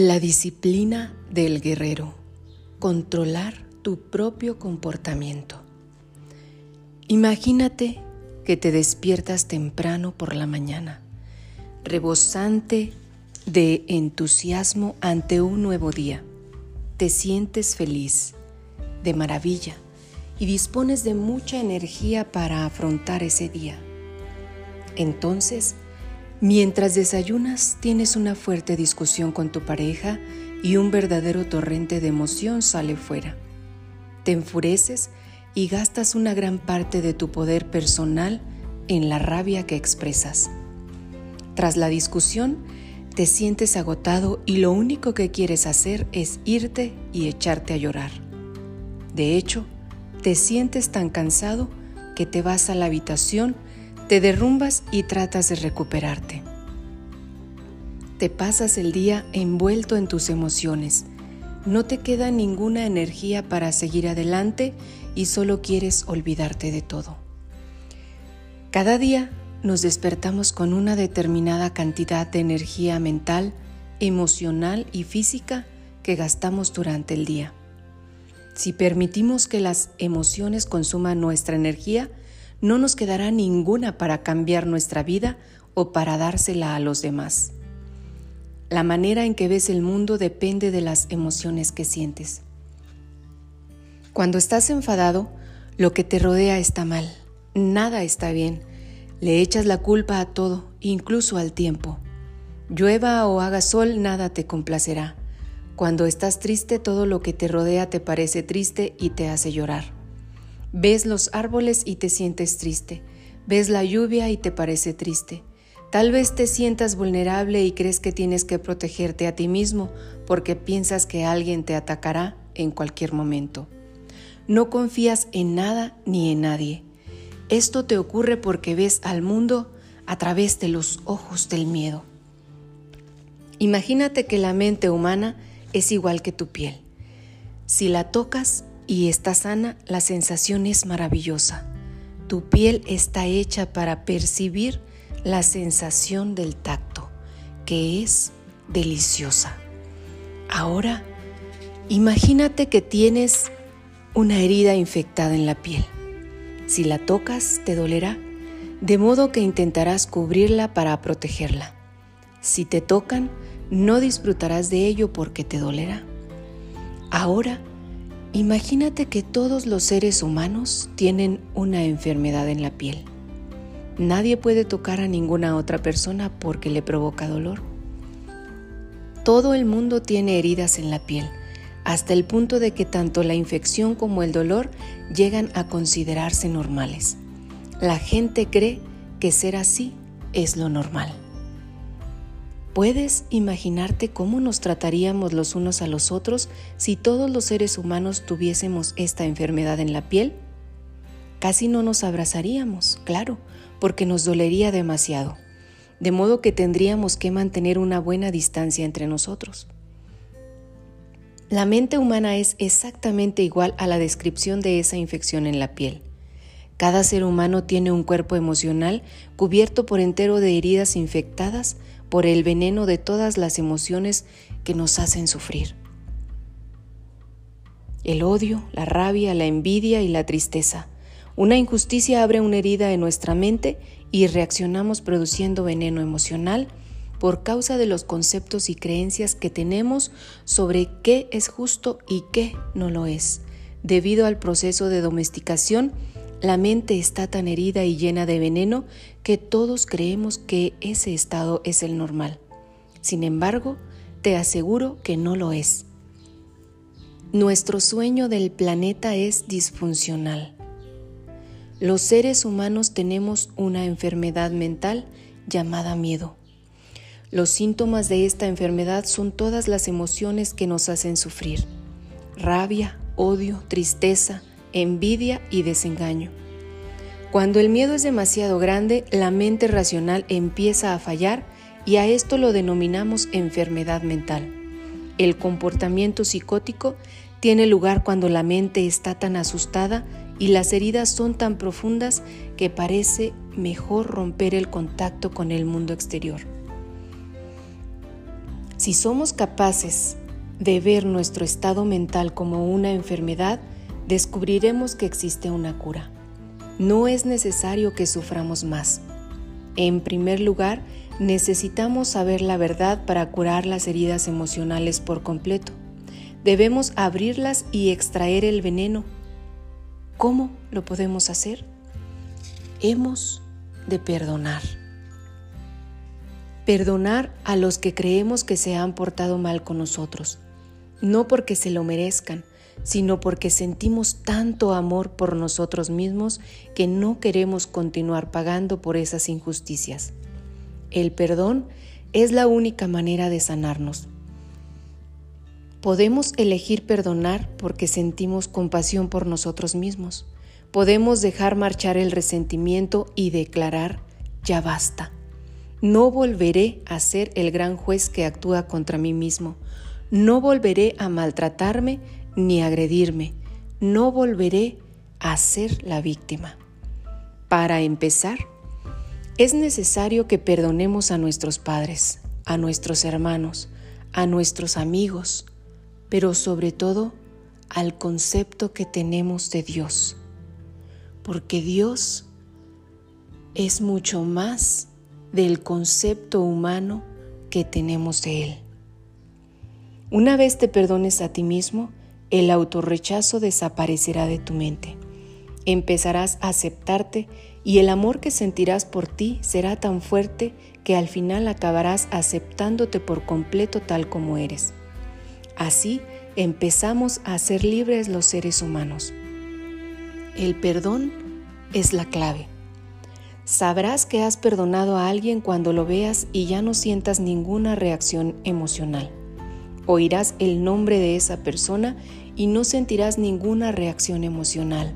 La disciplina del guerrero. Controlar tu propio comportamiento. Imagínate que te despiertas temprano por la mañana, rebosante de entusiasmo ante un nuevo día. Te sientes feliz, de maravilla, y dispones de mucha energía para afrontar ese día. Entonces, Mientras desayunas, tienes una fuerte discusión con tu pareja y un verdadero torrente de emoción sale fuera. Te enfureces y gastas una gran parte de tu poder personal en la rabia que expresas. Tras la discusión, te sientes agotado y lo único que quieres hacer es irte y echarte a llorar. De hecho, te sientes tan cansado que te vas a la habitación te derrumbas y tratas de recuperarte. Te pasas el día envuelto en tus emociones. No te queda ninguna energía para seguir adelante y solo quieres olvidarte de todo. Cada día nos despertamos con una determinada cantidad de energía mental, emocional y física que gastamos durante el día. Si permitimos que las emociones consuman nuestra energía, no nos quedará ninguna para cambiar nuestra vida o para dársela a los demás. La manera en que ves el mundo depende de las emociones que sientes. Cuando estás enfadado, lo que te rodea está mal, nada está bien, le echas la culpa a todo, incluso al tiempo. Llueva o haga sol, nada te complacerá. Cuando estás triste, todo lo que te rodea te parece triste y te hace llorar. Ves los árboles y te sientes triste. Ves la lluvia y te parece triste. Tal vez te sientas vulnerable y crees que tienes que protegerte a ti mismo porque piensas que alguien te atacará en cualquier momento. No confías en nada ni en nadie. Esto te ocurre porque ves al mundo a través de los ojos del miedo. Imagínate que la mente humana es igual que tu piel. Si la tocas, y está sana, la sensación es maravillosa. Tu piel está hecha para percibir la sensación del tacto, que es deliciosa. Ahora, imagínate que tienes una herida infectada en la piel. Si la tocas, te dolerá, de modo que intentarás cubrirla para protegerla. Si te tocan, no disfrutarás de ello porque te dolerá. Ahora, Imagínate que todos los seres humanos tienen una enfermedad en la piel. Nadie puede tocar a ninguna otra persona porque le provoca dolor. Todo el mundo tiene heridas en la piel, hasta el punto de que tanto la infección como el dolor llegan a considerarse normales. La gente cree que ser así es lo normal. ¿Puedes imaginarte cómo nos trataríamos los unos a los otros si todos los seres humanos tuviésemos esta enfermedad en la piel? Casi no nos abrazaríamos, claro, porque nos dolería demasiado, de modo que tendríamos que mantener una buena distancia entre nosotros. La mente humana es exactamente igual a la descripción de esa infección en la piel. Cada ser humano tiene un cuerpo emocional cubierto por entero de heridas infectadas por el veneno de todas las emociones que nos hacen sufrir. El odio, la rabia, la envidia y la tristeza. Una injusticia abre una herida en nuestra mente y reaccionamos produciendo veneno emocional por causa de los conceptos y creencias que tenemos sobre qué es justo y qué no lo es, debido al proceso de domesticación la mente está tan herida y llena de veneno que todos creemos que ese estado es el normal. Sin embargo, te aseguro que no lo es. Nuestro sueño del planeta es disfuncional. Los seres humanos tenemos una enfermedad mental llamada miedo. Los síntomas de esta enfermedad son todas las emociones que nos hacen sufrir. Rabia, odio, tristeza, envidia y desengaño. Cuando el miedo es demasiado grande, la mente racional empieza a fallar y a esto lo denominamos enfermedad mental. El comportamiento psicótico tiene lugar cuando la mente está tan asustada y las heridas son tan profundas que parece mejor romper el contacto con el mundo exterior. Si somos capaces de ver nuestro estado mental como una enfermedad, descubriremos que existe una cura. No es necesario que suframos más. En primer lugar, necesitamos saber la verdad para curar las heridas emocionales por completo. Debemos abrirlas y extraer el veneno. ¿Cómo lo podemos hacer? Hemos de perdonar. Perdonar a los que creemos que se han portado mal con nosotros, no porque se lo merezcan, sino porque sentimos tanto amor por nosotros mismos que no queremos continuar pagando por esas injusticias. El perdón es la única manera de sanarnos. Podemos elegir perdonar porque sentimos compasión por nosotros mismos. Podemos dejar marchar el resentimiento y declarar, ya basta. No volveré a ser el gran juez que actúa contra mí mismo. No volveré a maltratarme ni agredirme. No volveré a ser la víctima. Para empezar, es necesario que perdonemos a nuestros padres, a nuestros hermanos, a nuestros amigos, pero sobre todo al concepto que tenemos de Dios. Porque Dios es mucho más del concepto humano que tenemos de Él. Una vez te perdones a ti mismo, el autorrechazo desaparecerá de tu mente. Empezarás a aceptarte y el amor que sentirás por ti será tan fuerte que al final acabarás aceptándote por completo tal como eres. Así empezamos a ser libres los seres humanos. El perdón es la clave. Sabrás que has perdonado a alguien cuando lo veas y ya no sientas ninguna reacción emocional. Oirás el nombre de esa persona y no sentirás ninguna reacción emocional.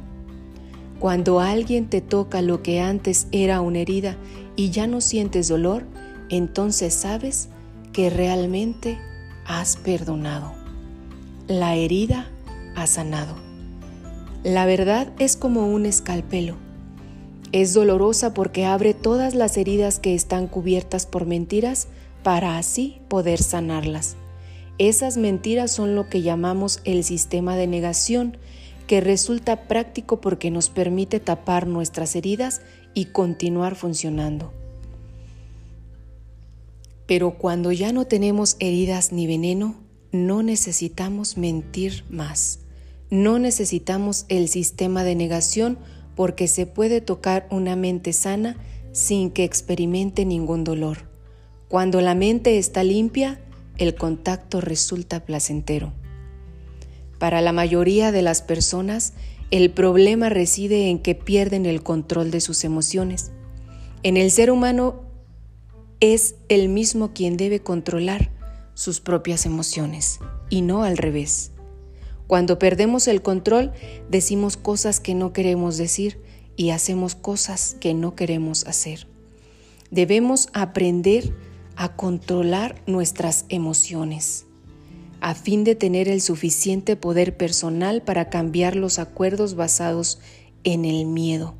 Cuando alguien te toca lo que antes era una herida y ya no sientes dolor, entonces sabes que realmente has perdonado. La herida ha sanado. La verdad es como un escalpelo es dolorosa porque abre todas las heridas que están cubiertas por mentiras para así poder sanarlas. Esas mentiras son lo que llamamos el sistema de negación, que resulta práctico porque nos permite tapar nuestras heridas y continuar funcionando. Pero cuando ya no tenemos heridas ni veneno, no necesitamos mentir más. No necesitamos el sistema de negación porque se puede tocar una mente sana sin que experimente ningún dolor. Cuando la mente está limpia, el contacto resulta placentero. Para la mayoría de las personas, el problema reside en que pierden el control de sus emociones. En el ser humano es el mismo quien debe controlar sus propias emociones y no al revés. Cuando perdemos el control, decimos cosas que no queremos decir y hacemos cosas que no queremos hacer. Debemos aprender a controlar nuestras emociones a fin de tener el suficiente poder personal para cambiar los acuerdos basados en el miedo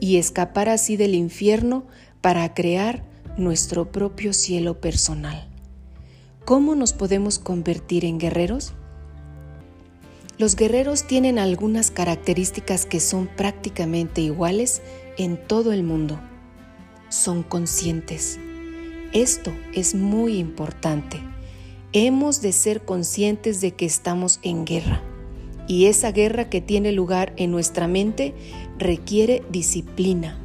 y escapar así del infierno para crear nuestro propio cielo personal. ¿Cómo nos podemos convertir en guerreros? Los guerreros tienen algunas características que son prácticamente iguales en todo el mundo. Son conscientes. Esto es muy importante. Hemos de ser conscientes de que estamos en guerra. Y esa guerra que tiene lugar en nuestra mente requiere disciplina,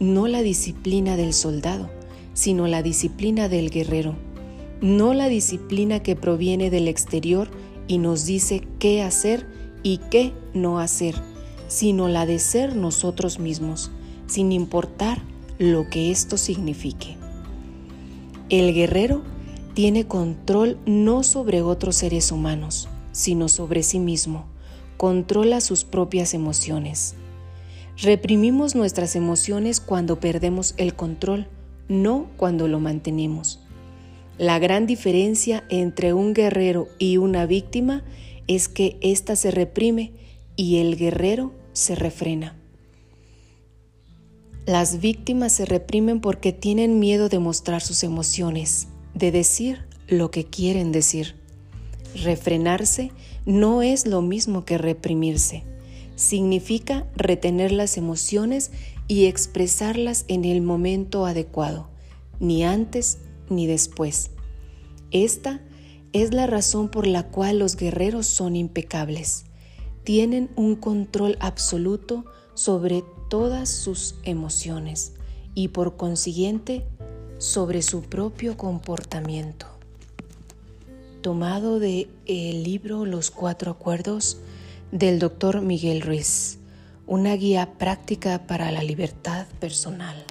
no la disciplina del soldado, sino la disciplina del guerrero, no la disciplina que proviene del exterior y nos dice qué hacer y qué no hacer, sino la de ser nosotros mismos, sin importar lo que esto signifique. El guerrero tiene control no sobre otros seres humanos, sino sobre sí mismo, controla sus propias emociones. Reprimimos nuestras emociones cuando perdemos el control, no cuando lo mantenemos. La gran diferencia entre un guerrero y una víctima es que ésta se reprime y el guerrero se refrena. Las víctimas se reprimen porque tienen miedo de mostrar sus emociones, de decir lo que quieren decir. Refrenarse no es lo mismo que reprimirse. Significa retener las emociones y expresarlas en el momento adecuado, ni antes ni después. Esta es la razón por la cual los guerreros son impecables. Tienen un control absoluto sobre todas sus emociones y por consiguiente sobre su propio comportamiento. Tomado de el libro Los Cuatro Acuerdos del Dr. Miguel Ruiz, una guía práctica para la libertad personal.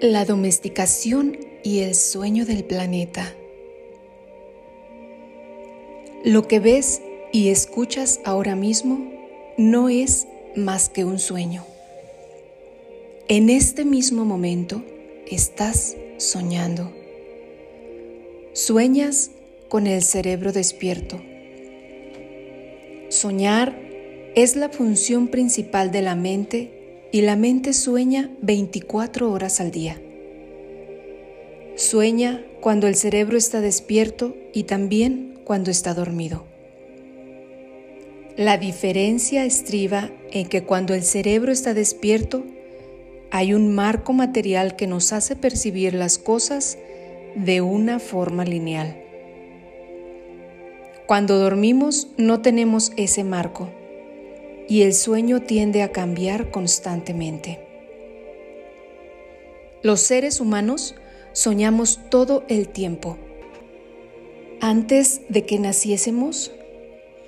La domesticación y el sueño del planeta. Lo que ves y escuchas ahora mismo no es más que un sueño. En este mismo momento estás soñando. Sueñas con el cerebro despierto. Soñar es la función principal de la mente y la mente sueña 24 horas al día. Sueña cuando el cerebro está despierto y también cuando está dormido. La diferencia estriba en que cuando el cerebro está despierto, hay un marco material que nos hace percibir las cosas de una forma lineal. Cuando dormimos no tenemos ese marco y el sueño tiende a cambiar constantemente. Los seres humanos soñamos todo el tiempo. Antes de que naciésemos,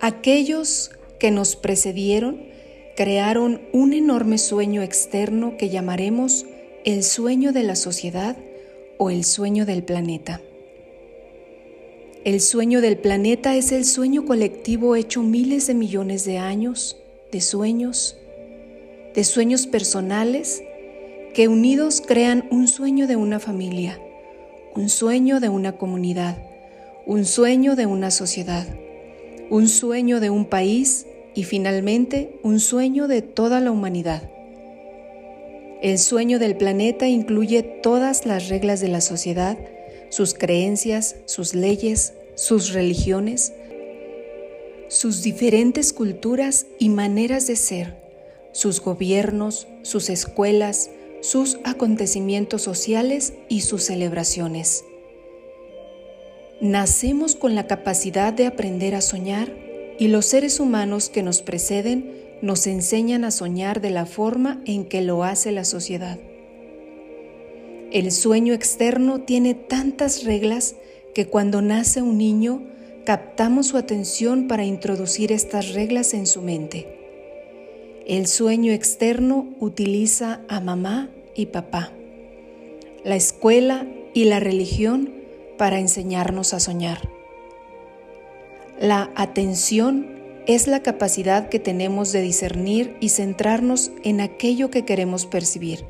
aquellos que nos precedieron crearon un enorme sueño externo que llamaremos el sueño de la sociedad o el sueño del planeta. El sueño del planeta es el sueño colectivo hecho miles de millones de años de sueños, de sueños personales que unidos crean un sueño de una familia, un sueño de una comunidad, un sueño de una sociedad, un sueño de un país y finalmente un sueño de toda la humanidad. El sueño del planeta incluye todas las reglas de la sociedad, sus creencias, sus leyes, sus religiones, sus diferentes culturas y maneras de ser, sus gobiernos, sus escuelas, sus acontecimientos sociales y sus celebraciones. Nacemos con la capacidad de aprender a soñar y los seres humanos que nos preceden nos enseñan a soñar de la forma en que lo hace la sociedad. El sueño externo tiene tantas reglas que cuando nace un niño captamos su atención para introducir estas reglas en su mente. El sueño externo utiliza a mamá y papá, la escuela y la religión para enseñarnos a soñar. La atención es la capacidad que tenemos de discernir y centrarnos en aquello que queremos percibir.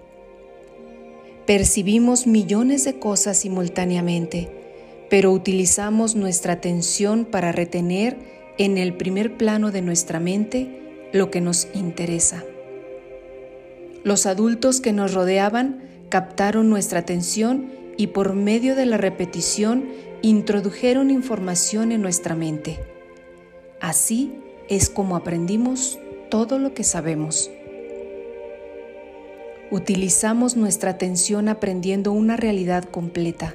Percibimos millones de cosas simultáneamente pero utilizamos nuestra atención para retener en el primer plano de nuestra mente lo que nos interesa. Los adultos que nos rodeaban captaron nuestra atención y por medio de la repetición introdujeron información en nuestra mente. Así es como aprendimos todo lo que sabemos. Utilizamos nuestra atención aprendiendo una realidad completa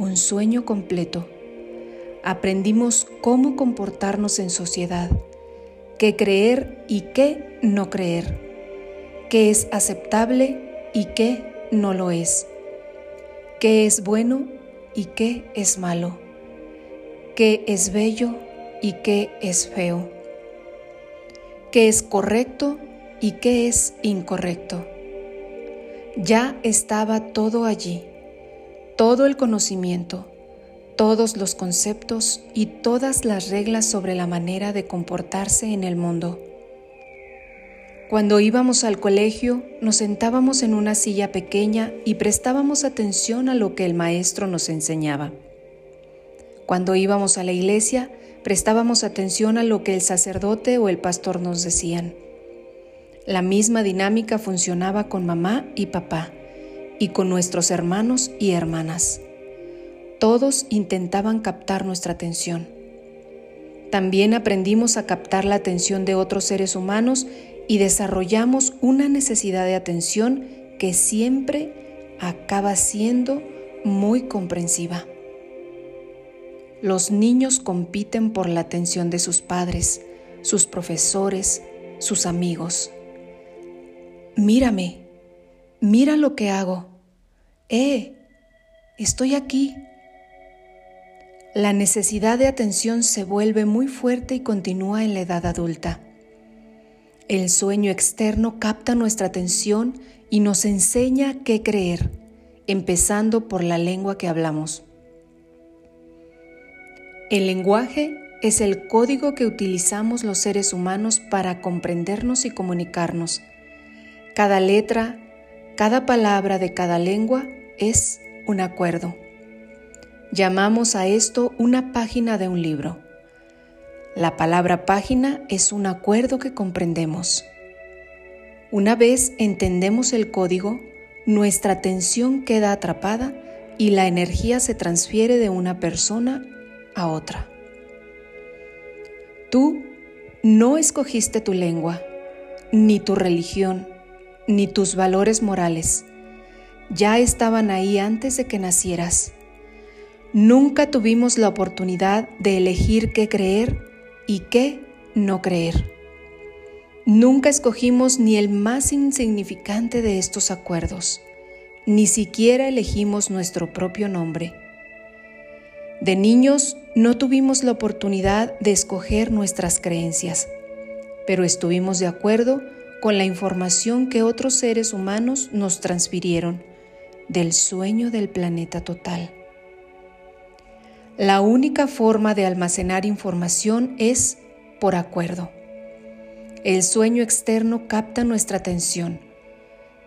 un sueño completo. Aprendimos cómo comportarnos en sociedad, qué creer y qué no creer, qué es aceptable y qué no lo es, qué es bueno y qué es malo, qué es bello y qué es feo, qué es correcto y qué es incorrecto. Ya estaba todo allí todo el conocimiento, todos los conceptos y todas las reglas sobre la manera de comportarse en el mundo. Cuando íbamos al colegio, nos sentábamos en una silla pequeña y prestábamos atención a lo que el maestro nos enseñaba. Cuando íbamos a la iglesia, prestábamos atención a lo que el sacerdote o el pastor nos decían. La misma dinámica funcionaba con mamá y papá y con nuestros hermanos y hermanas. Todos intentaban captar nuestra atención. También aprendimos a captar la atención de otros seres humanos y desarrollamos una necesidad de atención que siempre acaba siendo muy comprensiva. Los niños compiten por la atención de sus padres, sus profesores, sus amigos. Mírame, mira lo que hago. ¡Eh! Estoy aquí. La necesidad de atención se vuelve muy fuerte y continúa en la edad adulta. El sueño externo capta nuestra atención y nos enseña qué creer, empezando por la lengua que hablamos. El lenguaje es el código que utilizamos los seres humanos para comprendernos y comunicarnos. Cada letra, cada palabra de cada lengua es un acuerdo. Llamamos a esto una página de un libro. La palabra página es un acuerdo que comprendemos. Una vez entendemos el código, nuestra atención queda atrapada y la energía se transfiere de una persona a otra. Tú no escogiste tu lengua, ni tu religión, ni tus valores morales. Ya estaban ahí antes de que nacieras. Nunca tuvimos la oportunidad de elegir qué creer y qué no creer. Nunca escogimos ni el más insignificante de estos acuerdos, ni siquiera elegimos nuestro propio nombre. De niños no tuvimos la oportunidad de escoger nuestras creencias, pero estuvimos de acuerdo con la información que otros seres humanos nos transfirieron del sueño del planeta total. La única forma de almacenar información es por acuerdo. El sueño externo capta nuestra atención,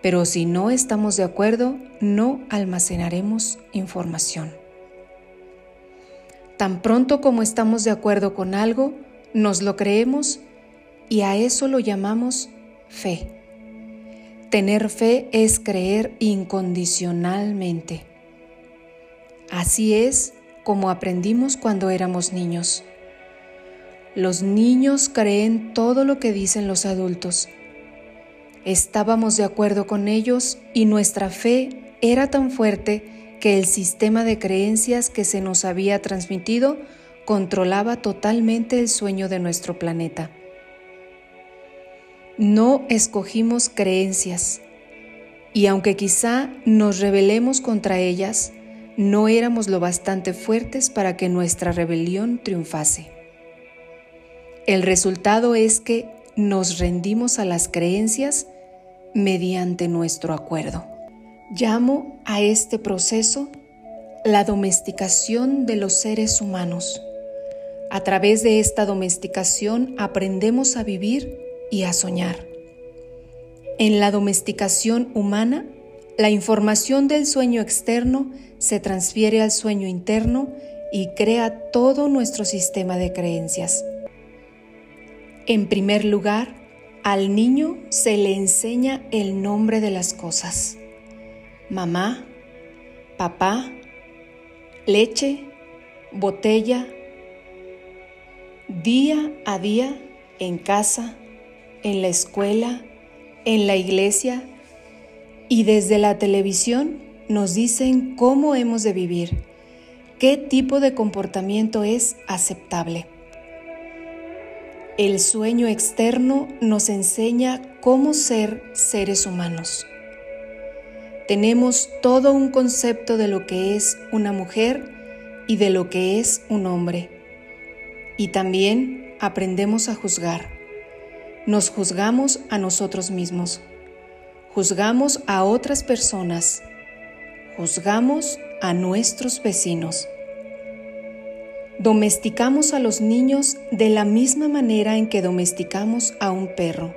pero si no estamos de acuerdo, no almacenaremos información. Tan pronto como estamos de acuerdo con algo, nos lo creemos y a eso lo llamamos fe. Tener fe es creer incondicionalmente. Así es como aprendimos cuando éramos niños. Los niños creen todo lo que dicen los adultos. Estábamos de acuerdo con ellos y nuestra fe era tan fuerte que el sistema de creencias que se nos había transmitido controlaba totalmente el sueño de nuestro planeta. No escogimos creencias y aunque quizá nos rebelemos contra ellas, no éramos lo bastante fuertes para que nuestra rebelión triunfase. El resultado es que nos rendimos a las creencias mediante nuestro acuerdo. Llamo a este proceso la domesticación de los seres humanos. A través de esta domesticación aprendemos a vivir y a soñar. En la domesticación humana, la información del sueño externo se transfiere al sueño interno y crea todo nuestro sistema de creencias. En primer lugar, al niño se le enseña el nombre de las cosas mamá, papá, leche, botella, día a día en casa, en la escuela, en la iglesia y desde la televisión nos dicen cómo hemos de vivir, qué tipo de comportamiento es aceptable. El sueño externo nos enseña cómo ser seres humanos tenemos todo un concepto de lo que es una mujer y de lo que es un hombre. Y también aprendemos a juzgar. Nos juzgamos a nosotros mismos. Juzgamos a otras personas. Juzgamos a nuestros vecinos. Domesticamos a los niños de la misma manera en que domesticamos a un perro,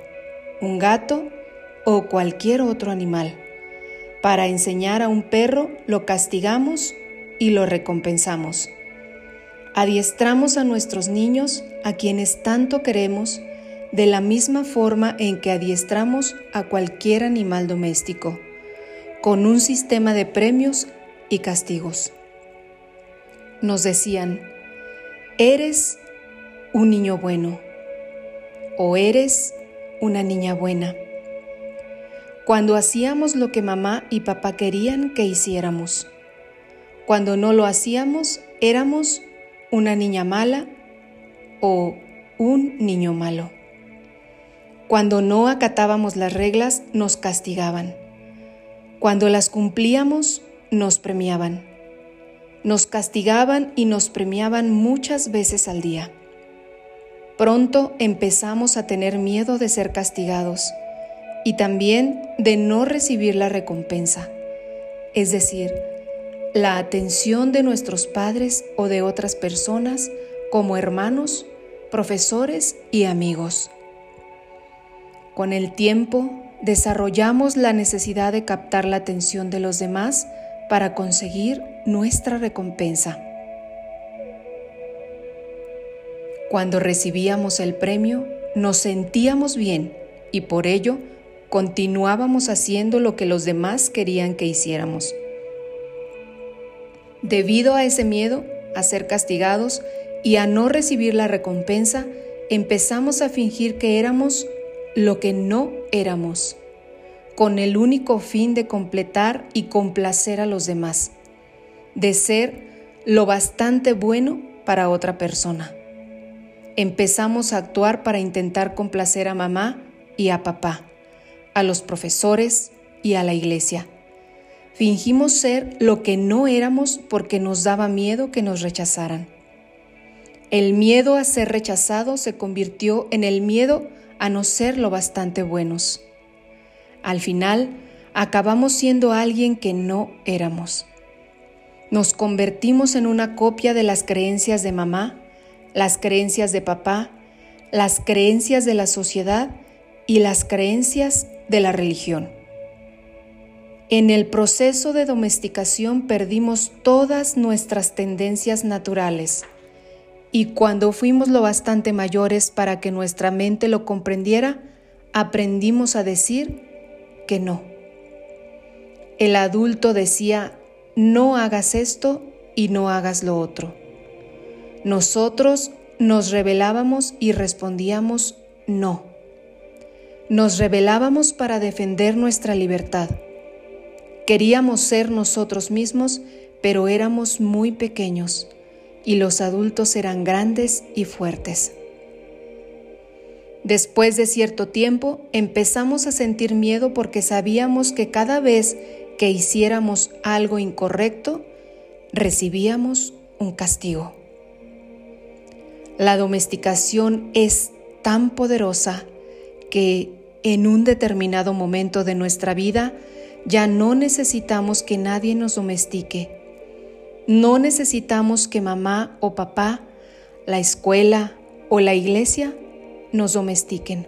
un gato o cualquier otro animal. Para enseñar a un perro lo castigamos y lo recompensamos. Adiestramos a nuestros niños, a quienes tanto queremos, de la misma forma en que adiestramos a cualquier animal doméstico, con un sistema de premios y castigos. Nos decían, eres un niño bueno o eres una niña buena. Cuando hacíamos lo que mamá y papá querían que hiciéramos. Cuando no lo hacíamos, éramos una niña mala o un niño malo. Cuando no acatábamos las reglas, nos castigaban. Cuando las cumplíamos, nos premiaban. Nos castigaban y nos premiaban muchas veces al día. Pronto empezamos a tener miedo de ser castigados y también de no recibir la recompensa, es decir, la atención de nuestros padres o de otras personas como hermanos, profesores y amigos. Con el tiempo, desarrollamos la necesidad de captar la atención de los demás para conseguir nuestra recompensa. Cuando recibíamos el premio, nos sentíamos bien y por ello continuábamos haciendo lo que los demás querían que hiciéramos. Debido a ese miedo a ser castigados y a no recibir la recompensa, empezamos a fingir que éramos lo que no éramos, con el único fin de completar y complacer a los demás, de ser lo bastante bueno para otra persona. Empezamos a actuar para intentar complacer a mamá y a papá, a los profesores y a la iglesia. Fingimos ser lo que no éramos porque nos daba miedo que nos rechazaran. El miedo a ser rechazado se convirtió en el miedo a no ser lo bastante buenos. Al final, acabamos siendo alguien que no éramos. Nos convertimos en una copia de las creencias de mamá, las creencias de papá, las creencias de la sociedad y las creencias de la religión. En el proceso de domesticación perdimos todas nuestras tendencias naturales y cuando fuimos lo bastante mayores para que nuestra mente lo comprendiera, aprendimos a decir que no. El adulto decía, no hagas esto y no hagas lo otro. Nosotros nos rebelábamos y respondíamos no. Nos rebelábamos para defender nuestra libertad. Queríamos ser nosotros mismos, pero éramos muy pequeños y los adultos eran grandes y fuertes. Después de cierto tiempo empezamos a sentir miedo porque sabíamos que cada vez que hiciéramos algo incorrecto, recibíamos un castigo. La domesticación es tan poderosa que en un determinado momento de nuestra vida ya no necesitamos que nadie nos domestique no necesitamos que mamá o papá, la escuela o la iglesia nos domestiquen.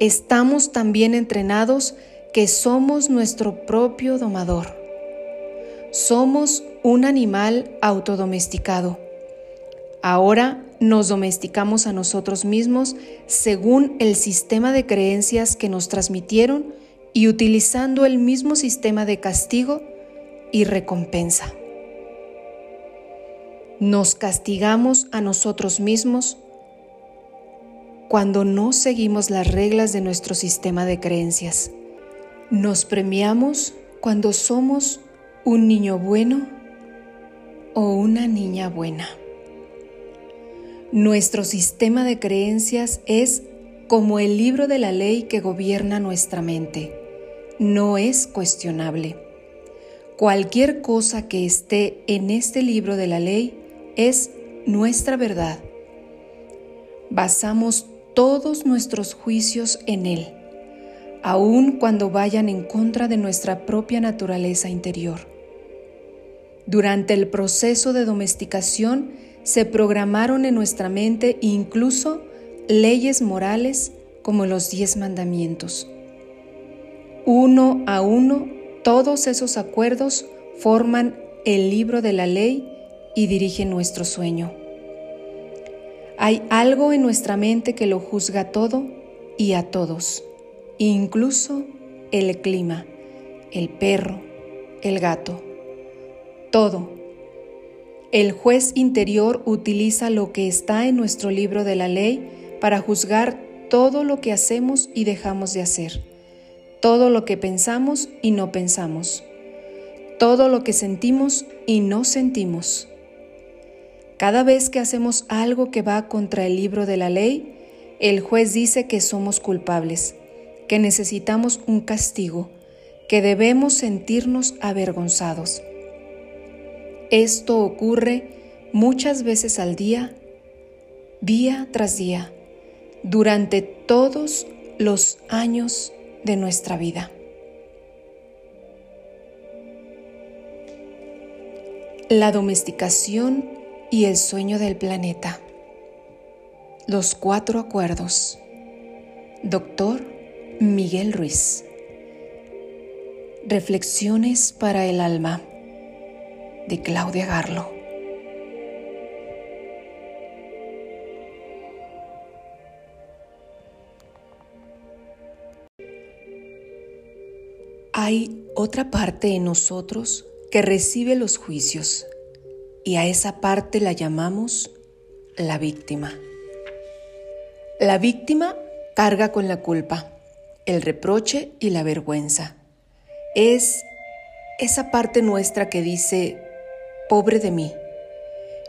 Estamos también entrenados que somos nuestro propio domador. Somos un animal autodomesticado. Ahora nos domesticamos a nosotros mismos según el sistema de creencias que nos transmitieron y utilizando el mismo sistema de castigo y recompensa. Nos castigamos a nosotros mismos cuando no seguimos las reglas de nuestro sistema de creencias. Nos premiamos cuando somos un niño bueno o una niña buena. Nuestro sistema de creencias es como el libro de la ley que gobierna nuestra mente. No es cuestionable. Cualquier cosa que esté en este libro de la ley es nuestra verdad. Basamos todos nuestros juicios en Él, aun cuando vayan en contra de nuestra propia naturaleza interior. Durante el proceso de domesticación se programaron en nuestra mente incluso leyes morales como los diez mandamientos. Uno a uno, todos esos acuerdos forman el libro de la ley y dirige nuestro sueño. Hay algo en nuestra mente que lo juzga todo y a todos, incluso el clima, el perro, el gato, todo. El juez interior utiliza lo que está en nuestro libro de la ley para juzgar todo lo que hacemos y dejamos de hacer, todo lo que pensamos y no pensamos, todo lo que sentimos y no sentimos. Cada vez que hacemos algo que va contra el libro de la ley, el juez dice que somos culpables, que necesitamos un castigo, que debemos sentirnos avergonzados. Esto ocurre muchas veces al día, día tras día, durante todos los años de nuestra vida. La domesticación y el sueño del planeta. Los cuatro acuerdos. Doctor Miguel Ruiz. Reflexiones para el alma de Claudia Garlo. Hay otra parte en nosotros que recibe los juicios y a esa parte la llamamos la víctima. La víctima carga con la culpa, el reproche y la vergüenza. Es esa parte nuestra que dice, pobre de mí,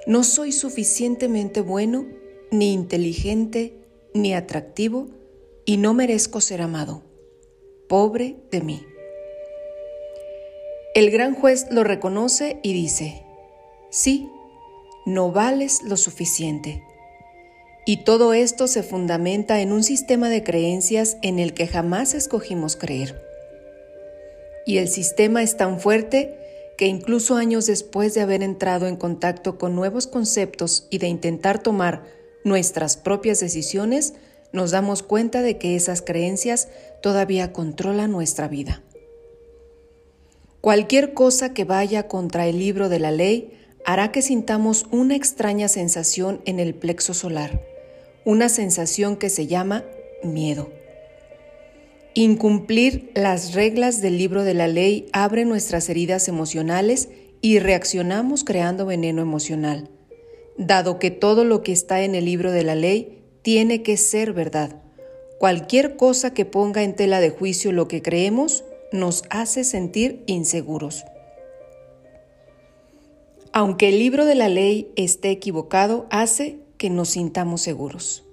no soy suficientemente bueno, ni inteligente, ni atractivo, y no merezco ser amado. Pobre de mí. El gran juez lo reconoce y dice, Sí, no vales lo suficiente. Y todo esto se fundamenta en un sistema de creencias en el que jamás escogimos creer. Y el sistema es tan fuerte que incluso años después de haber entrado en contacto con nuevos conceptos y de intentar tomar nuestras propias decisiones, nos damos cuenta de que esas creencias todavía controlan nuestra vida. Cualquier cosa que vaya contra el libro de la ley hará que sintamos una extraña sensación en el plexo solar, una sensación que se llama miedo. Incumplir las reglas del libro de la ley abre nuestras heridas emocionales y reaccionamos creando veneno emocional, dado que todo lo que está en el libro de la ley tiene que ser verdad. Cualquier cosa que ponga en tela de juicio lo que creemos nos hace sentir inseguros. Aunque el libro de la ley esté equivocado, hace que nos sintamos seguros.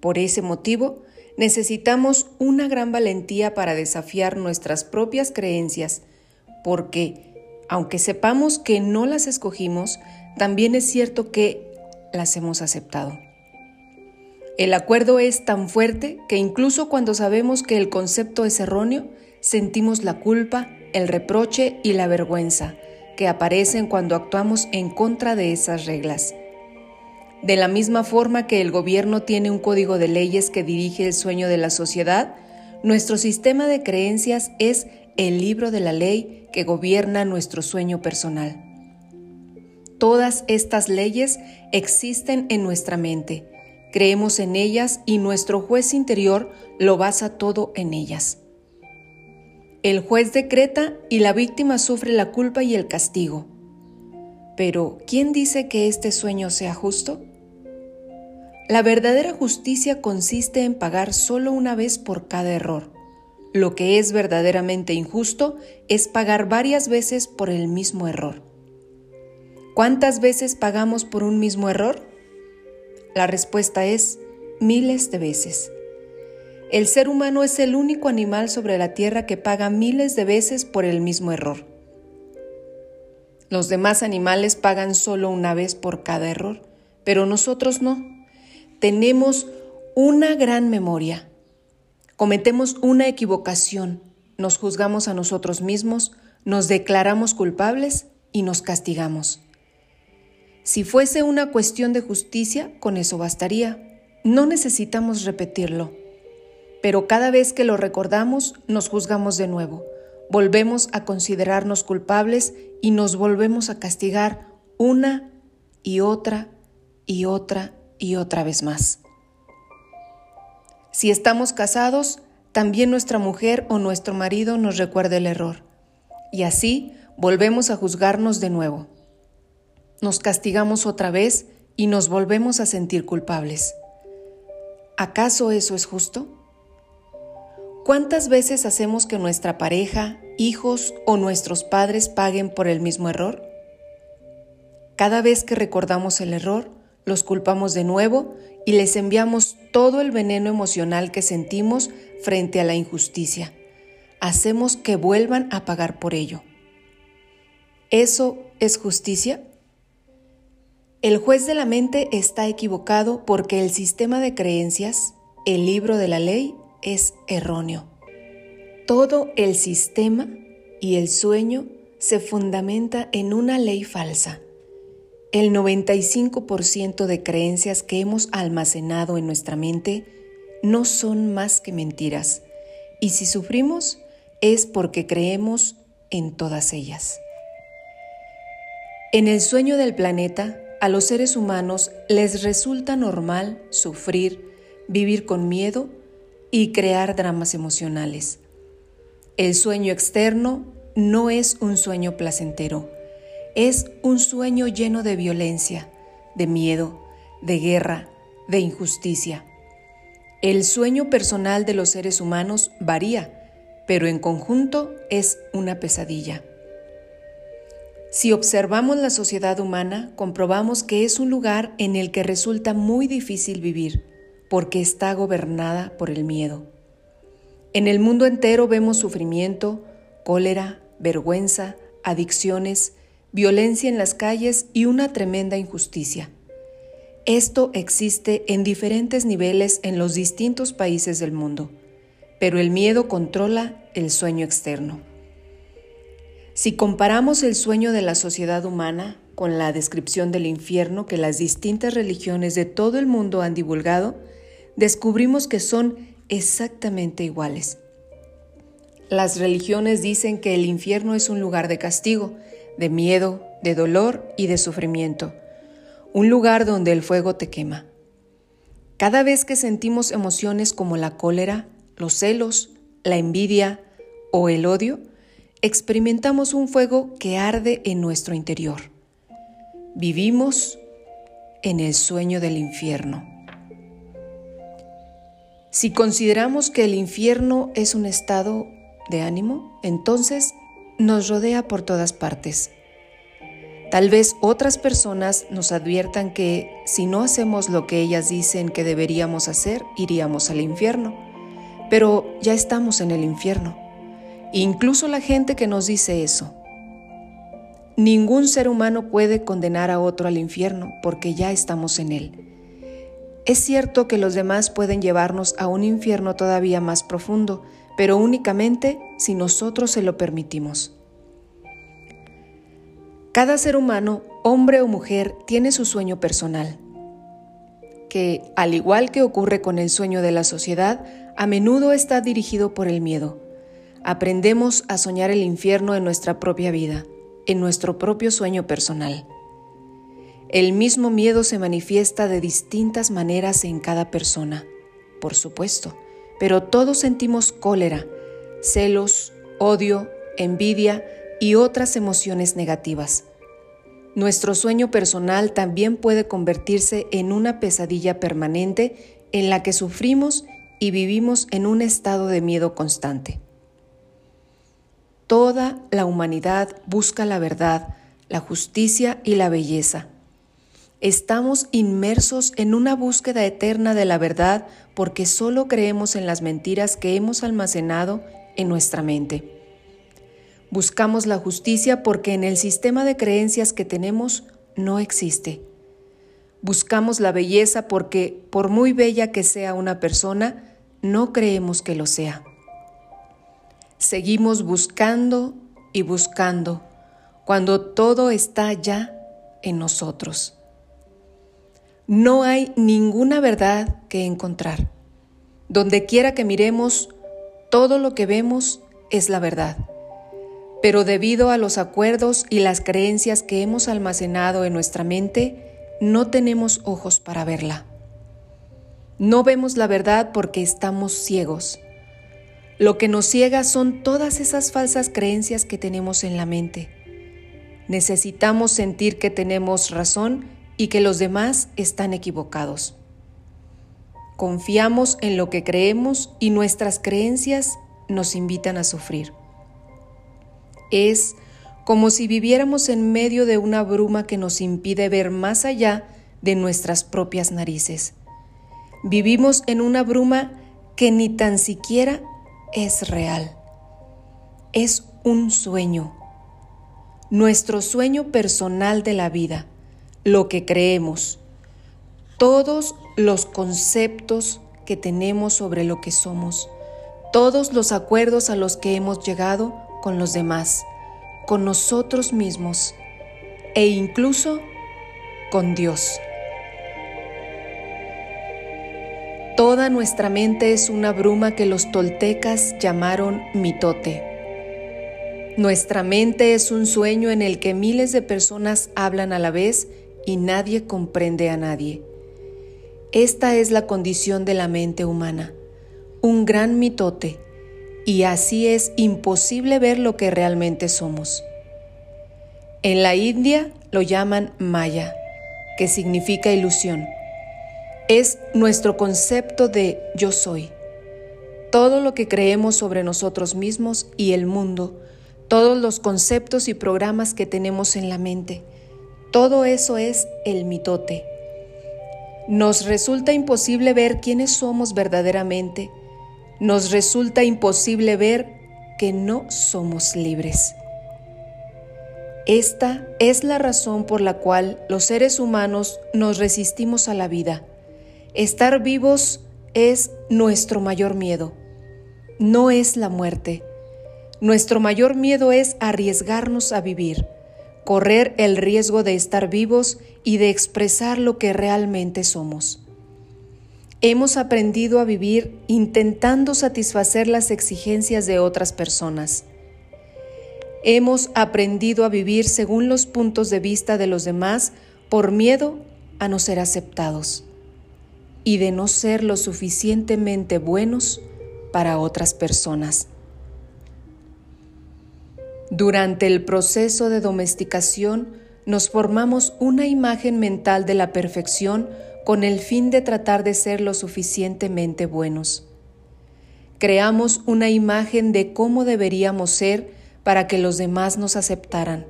Por ese motivo, necesitamos una gran valentía para desafiar nuestras propias creencias, porque, aunque sepamos que no las escogimos, también es cierto que las hemos aceptado. El acuerdo es tan fuerte que incluso cuando sabemos que el concepto es erróneo, sentimos la culpa, el reproche y la vergüenza, que aparecen cuando actuamos en contra de esas reglas. De la misma forma que el gobierno tiene un código de leyes que dirige el sueño de la sociedad, nuestro sistema de creencias es el libro de la ley que gobierna nuestro sueño personal. Todas estas leyes existen en nuestra mente, creemos en ellas y nuestro juez interior lo basa todo en ellas. El juez decreta y la víctima sufre la culpa y el castigo. Pero, ¿quién dice que este sueño sea justo? La verdadera justicia consiste en pagar solo una vez por cada error. Lo que es verdaderamente injusto es pagar varias veces por el mismo error. ¿Cuántas veces pagamos por un mismo error? La respuesta es miles de veces. El ser humano es el único animal sobre la Tierra que paga miles de veces por el mismo error. Los demás animales pagan solo una vez por cada error, pero nosotros no. Tenemos una gran memoria. Cometemos una equivocación, nos juzgamos a nosotros mismos, nos declaramos culpables y nos castigamos. Si fuese una cuestión de justicia, con eso bastaría. No necesitamos repetirlo pero cada vez que lo recordamos nos juzgamos de nuevo, volvemos a considerarnos culpables y nos volvemos a castigar una y otra y otra y otra vez más. Si estamos casados, también nuestra mujer o nuestro marido nos recuerda el error. Y así volvemos a juzgarnos de nuevo. Nos castigamos otra vez y nos volvemos a sentir culpables. ¿Acaso eso es justo? ¿Cuántas veces hacemos que nuestra pareja, hijos o nuestros padres paguen por el mismo error? Cada vez que recordamos el error, los culpamos de nuevo y les enviamos todo el veneno emocional que sentimos frente a la injusticia. Hacemos que vuelvan a pagar por ello. ¿Eso es justicia? El juez de la mente está equivocado porque el sistema de creencias, el libro de la ley, es erróneo. Todo el sistema y el sueño se fundamenta en una ley falsa. El 95% de creencias que hemos almacenado en nuestra mente no son más que mentiras, y si sufrimos es porque creemos en todas ellas. En el sueño del planeta, a los seres humanos les resulta normal sufrir, vivir con miedo y crear dramas emocionales. El sueño externo no es un sueño placentero, es un sueño lleno de violencia, de miedo, de guerra, de injusticia. El sueño personal de los seres humanos varía, pero en conjunto es una pesadilla. Si observamos la sociedad humana, comprobamos que es un lugar en el que resulta muy difícil vivir, porque está gobernada por el miedo. En el mundo entero vemos sufrimiento, cólera, vergüenza, adicciones, violencia en las calles y una tremenda injusticia. Esto existe en diferentes niveles en los distintos países del mundo, pero el miedo controla el sueño externo. Si comparamos el sueño de la sociedad humana con la descripción del infierno que las distintas religiones de todo el mundo han divulgado, descubrimos que son exactamente iguales. Las religiones dicen que el infierno es un lugar de castigo, de miedo, de dolor y de sufrimiento, un lugar donde el fuego te quema. Cada vez que sentimos emociones como la cólera, los celos, la envidia o el odio, experimentamos un fuego que arde en nuestro interior. Vivimos en el sueño del infierno. Si consideramos que el infierno es un estado de ánimo, entonces nos rodea por todas partes. Tal vez otras personas nos adviertan que si no hacemos lo que ellas dicen que deberíamos hacer, iríamos al infierno. Pero ya estamos en el infierno incluso la gente que nos dice eso. Ningún ser humano puede condenar a otro al infierno porque ya estamos en él. Es cierto que los demás pueden llevarnos a un infierno todavía más profundo, pero únicamente si nosotros se lo permitimos. Cada ser humano, hombre o mujer, tiene su sueño personal, que, al igual que ocurre con el sueño de la sociedad, a menudo está dirigido por el miedo aprendemos a soñar el infierno en nuestra propia vida, en nuestro propio sueño personal. El mismo miedo se manifiesta de distintas maneras en cada persona, por supuesto, pero todos sentimos cólera, celos, odio, envidia y otras emociones negativas. Nuestro sueño personal también puede convertirse en una pesadilla permanente en la que sufrimos y vivimos en un estado de miedo constante. Toda la humanidad busca la verdad, la justicia y la belleza. Estamos inmersos en una búsqueda eterna de la verdad porque solo creemos en las mentiras que hemos almacenado en nuestra mente. Buscamos la justicia porque en el sistema de creencias que tenemos no existe. Buscamos la belleza porque, por muy bella que sea una persona, no creemos que lo sea seguimos buscando y buscando cuando todo está ya en nosotros. No hay ninguna verdad que encontrar. Donde quiera que miremos, todo lo que vemos es la verdad. Pero debido a los acuerdos y las creencias que hemos almacenado en nuestra mente, no tenemos ojos para verla. No vemos la verdad porque estamos ciegos. Lo que nos ciega son todas esas falsas creencias que tenemos en la mente. Necesitamos sentir que tenemos razón y que los demás están equivocados. Confiamos en lo que creemos y nuestras creencias nos invitan a sufrir. Es como si viviéramos en medio de una bruma que nos impide ver más allá de nuestras propias narices. Vivimos en una bruma que ni tan siquiera es real. Es un sueño. Nuestro sueño personal de la vida, lo que creemos, todos los conceptos que tenemos sobre lo que somos, todos los acuerdos a los que hemos llegado con los demás, con nosotros mismos e incluso con Dios. Toda nuestra mente es una bruma que los toltecas llamaron mitote. Nuestra mente es un sueño en el que miles de personas hablan a la vez y nadie comprende a nadie. Esta es la condición de la mente humana, un gran mitote, y así es imposible ver lo que realmente somos. En la India lo llaman Maya, que significa ilusión es nuestro concepto de yo soy. Todo lo que creemos sobre nosotros mismos y el mundo, todos los conceptos y programas que tenemos en la mente, todo eso es el mitote. Nos resulta imposible ver quiénes somos verdaderamente. Nos resulta imposible ver que no somos libres. Esta es la razón por la cual los seres humanos nos resistimos a la vida Estar vivos es nuestro mayor miedo, no es la muerte. Nuestro mayor miedo es arriesgarnos a vivir, correr el riesgo de estar vivos y de expresar lo que realmente somos. Hemos aprendido a vivir intentando satisfacer las exigencias de otras personas. Hemos aprendido a vivir según los puntos de vista de los demás por miedo a no ser aceptados y de no ser lo suficientemente buenos para otras personas. Durante el proceso de domesticación nos formamos una imagen mental de la perfección con el fin de tratar de ser lo suficientemente buenos. Creamos una imagen de cómo deberíamos ser para que los demás nos aceptaran.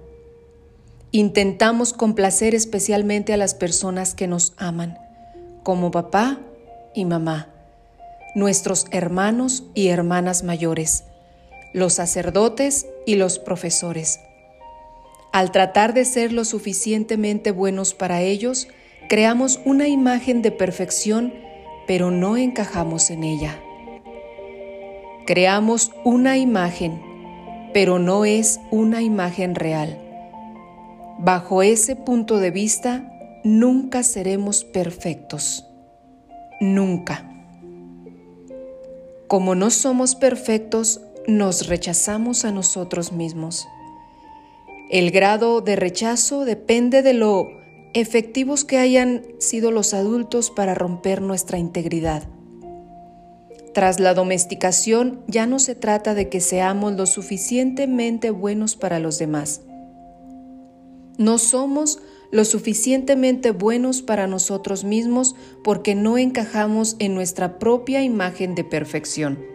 Intentamos complacer especialmente a las personas que nos aman como papá y mamá, nuestros hermanos y hermanas mayores, los sacerdotes y los profesores. Al tratar de ser lo suficientemente buenos para ellos, creamos una imagen de perfección, pero no encajamos en ella. Creamos una imagen, pero no es una imagen real. Bajo ese punto de vista, nunca seremos perfectos. Nunca. Como no somos perfectos, nos rechazamos a nosotros mismos. El grado de rechazo depende de lo efectivos que hayan sido los adultos para romper nuestra integridad. Tras la domesticación ya no se trata de que seamos lo suficientemente buenos para los demás. No somos lo suficientemente buenos para nosotros mismos porque no encajamos en nuestra propia imagen de perfección.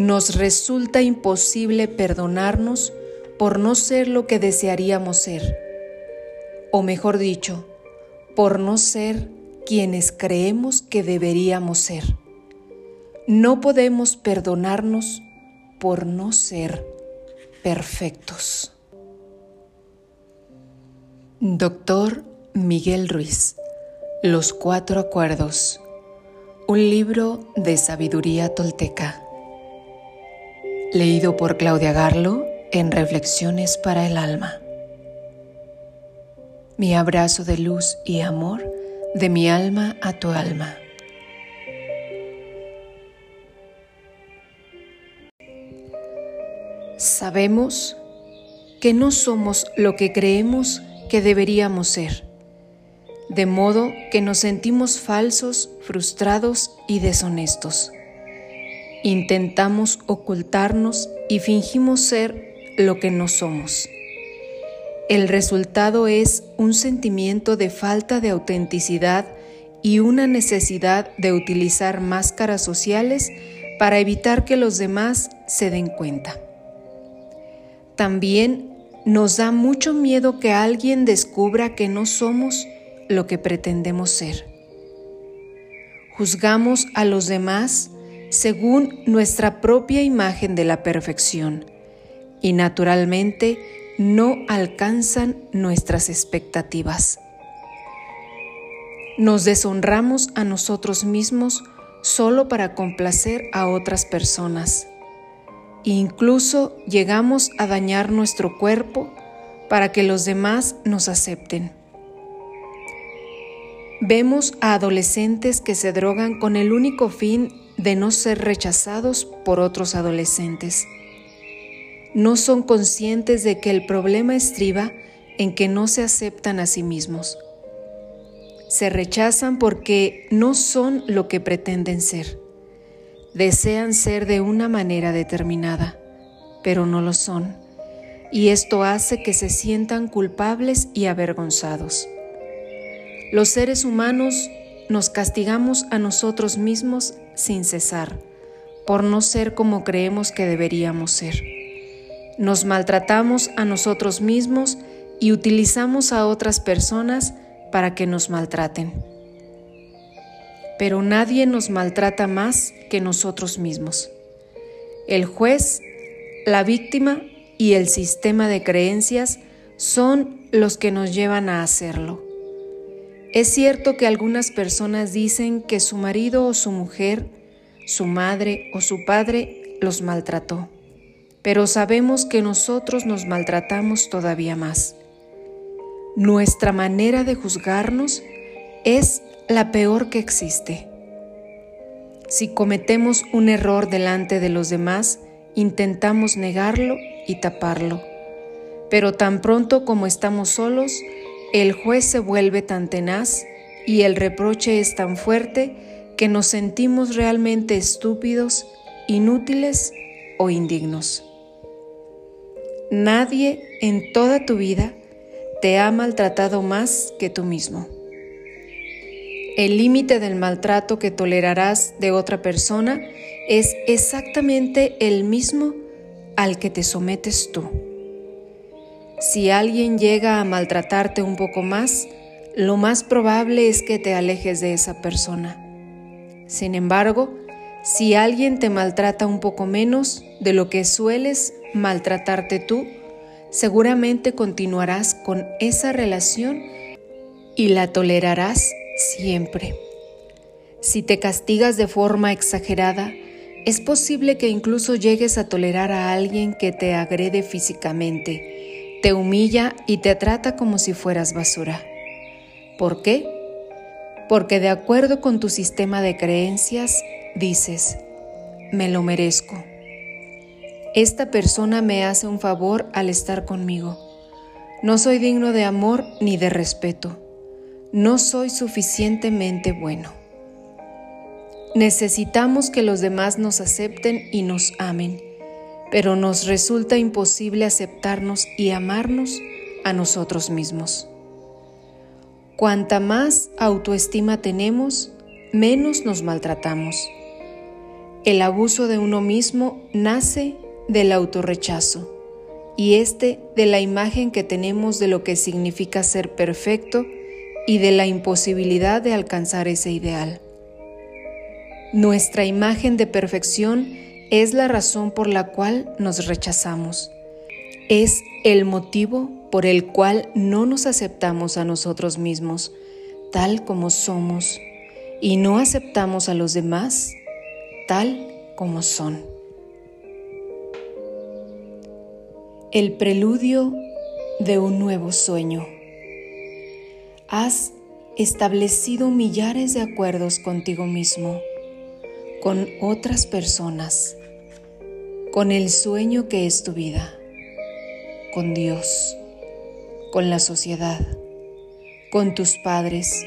Nos resulta imposible perdonarnos por no ser lo que desearíamos ser, o mejor dicho, por no ser quienes creemos que deberíamos ser. No podemos perdonarnos por no ser perfectos. Doctor Miguel Ruiz, Los Cuatro Acuerdos, un libro de sabiduría tolteca, leído por Claudia Garlo en Reflexiones para el Alma. Mi abrazo de luz y amor de mi alma a tu alma. Sabemos que no somos lo que creemos que deberíamos ser, de modo que nos sentimos falsos, frustrados y deshonestos. Intentamos ocultarnos y fingimos ser lo que no somos. El resultado es un sentimiento de falta de autenticidad y una necesidad de utilizar máscaras sociales para evitar que los demás se den cuenta. También nos da mucho miedo que alguien descubra que no somos lo que pretendemos ser. Juzgamos a los demás según nuestra propia imagen de la perfección y naturalmente no alcanzan nuestras expectativas. Nos deshonramos a nosotros mismos solo para complacer a otras personas. Incluso llegamos a dañar nuestro cuerpo para que los demás nos acepten. Vemos a adolescentes que se drogan con el único fin de no ser rechazados por otros adolescentes. No son conscientes de que el problema estriba en que no se aceptan a sí mismos. Se rechazan porque no son lo que pretenden ser. Desean ser de una manera determinada, pero no lo son, y esto hace que se sientan culpables y avergonzados. Los seres humanos nos castigamos a nosotros mismos sin cesar por no ser como creemos que deberíamos ser. Nos maltratamos a nosotros mismos y utilizamos a otras personas para que nos maltraten. Pero nadie nos maltrata más que nosotros mismos. El juez, la víctima y el sistema de creencias son los que nos llevan a hacerlo. Es cierto que algunas personas dicen que su marido o su mujer, su madre o su padre los maltrató, pero sabemos que nosotros nos maltratamos todavía más. Nuestra manera de juzgarnos es la peor que existe. Si cometemos un error delante de los demás, intentamos negarlo y taparlo. Pero tan pronto como estamos solos, el juez se vuelve tan tenaz y el reproche es tan fuerte que nos sentimos realmente estúpidos, inútiles o indignos. Nadie en toda tu vida te ha maltratado más que tú mismo. El límite del maltrato que tolerarás de otra persona es exactamente el mismo al que te sometes tú. Si alguien llega a maltratarte un poco más, lo más probable es que te alejes de esa persona. Sin embargo, si alguien te maltrata un poco menos de lo que sueles maltratarte tú, seguramente continuarás con esa relación y la tolerarás siempre. Si te castigas de forma exagerada, es posible que incluso llegues a tolerar a alguien que te agrede físicamente te humilla y te trata como si fueras basura. ¿Por qué? Porque de acuerdo con tu sistema de creencias, dices, me lo merezco. Esta persona me hace un favor al estar conmigo. No soy digno de amor ni de respeto. No soy suficientemente bueno. Necesitamos que los demás nos acepten y nos amen pero nos resulta imposible aceptarnos y amarnos a nosotros mismos. Cuanta más autoestima tenemos, menos nos maltratamos. El abuso de uno mismo nace del autorrechazo y este de la imagen que tenemos de lo que significa ser perfecto y de la imposibilidad de alcanzar ese ideal. Nuestra imagen de perfección es la razón por la cual nos rechazamos. Es el motivo por el cual no nos aceptamos a nosotros mismos tal como somos y no aceptamos a los demás tal como son. El preludio de un nuevo sueño. Has establecido millares de acuerdos contigo mismo, con otras personas con el sueño que es tu vida, con Dios, con la sociedad, con tus padres,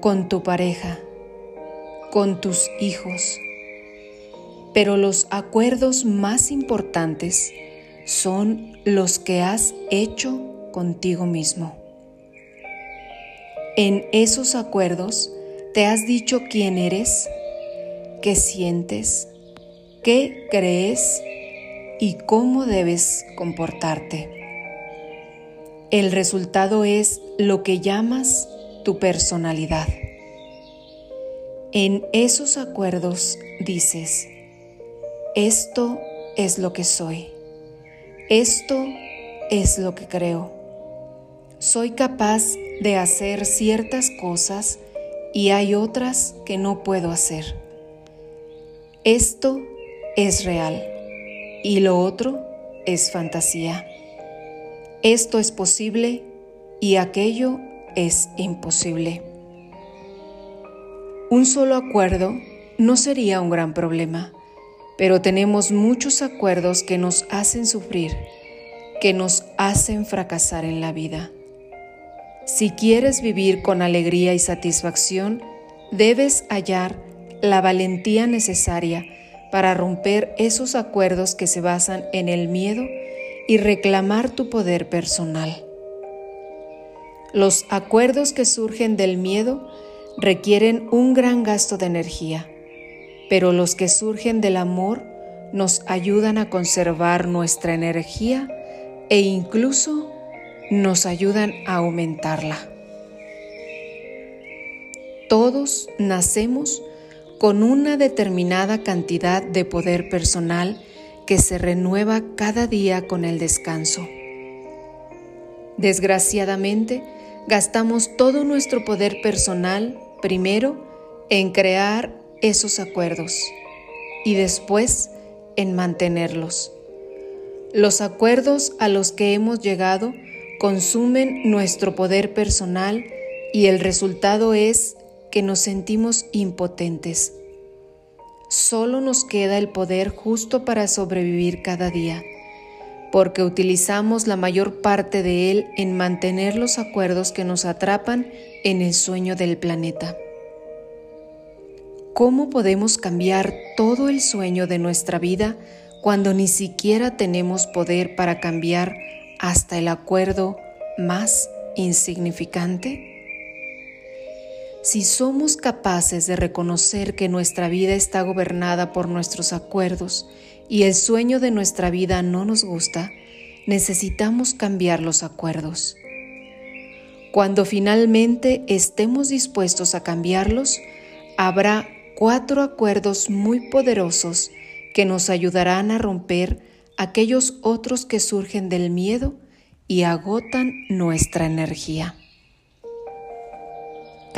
con tu pareja, con tus hijos. Pero los acuerdos más importantes son los que has hecho contigo mismo. En esos acuerdos te has dicho quién eres, qué sientes, qué crees y cómo debes comportarte. El resultado es lo que llamas tu personalidad. En esos acuerdos dices, esto es lo que soy, esto es lo que creo. Soy capaz de hacer ciertas cosas y hay otras que no puedo hacer. Esto es real y lo otro es fantasía. Esto es posible y aquello es imposible. Un solo acuerdo no sería un gran problema, pero tenemos muchos acuerdos que nos hacen sufrir, que nos hacen fracasar en la vida. Si quieres vivir con alegría y satisfacción, debes hallar la valentía necesaria para romper esos acuerdos que se basan en el miedo y reclamar tu poder personal. Los acuerdos que surgen del miedo requieren un gran gasto de energía, pero los que surgen del amor nos ayudan a conservar nuestra energía e incluso nos ayudan a aumentarla. Todos nacemos con una determinada cantidad de poder personal que se renueva cada día con el descanso. Desgraciadamente, gastamos todo nuestro poder personal primero en crear esos acuerdos y después en mantenerlos. Los acuerdos a los que hemos llegado consumen nuestro poder personal y el resultado es que nos sentimos impotentes. Solo nos queda el poder justo para sobrevivir cada día, porque utilizamos la mayor parte de él en mantener los acuerdos que nos atrapan en el sueño del planeta. ¿Cómo podemos cambiar todo el sueño de nuestra vida cuando ni siquiera tenemos poder para cambiar hasta el acuerdo más insignificante? Si somos capaces de reconocer que nuestra vida está gobernada por nuestros acuerdos y el sueño de nuestra vida no nos gusta, necesitamos cambiar los acuerdos. Cuando finalmente estemos dispuestos a cambiarlos, habrá cuatro acuerdos muy poderosos que nos ayudarán a romper aquellos otros que surgen del miedo y agotan nuestra energía.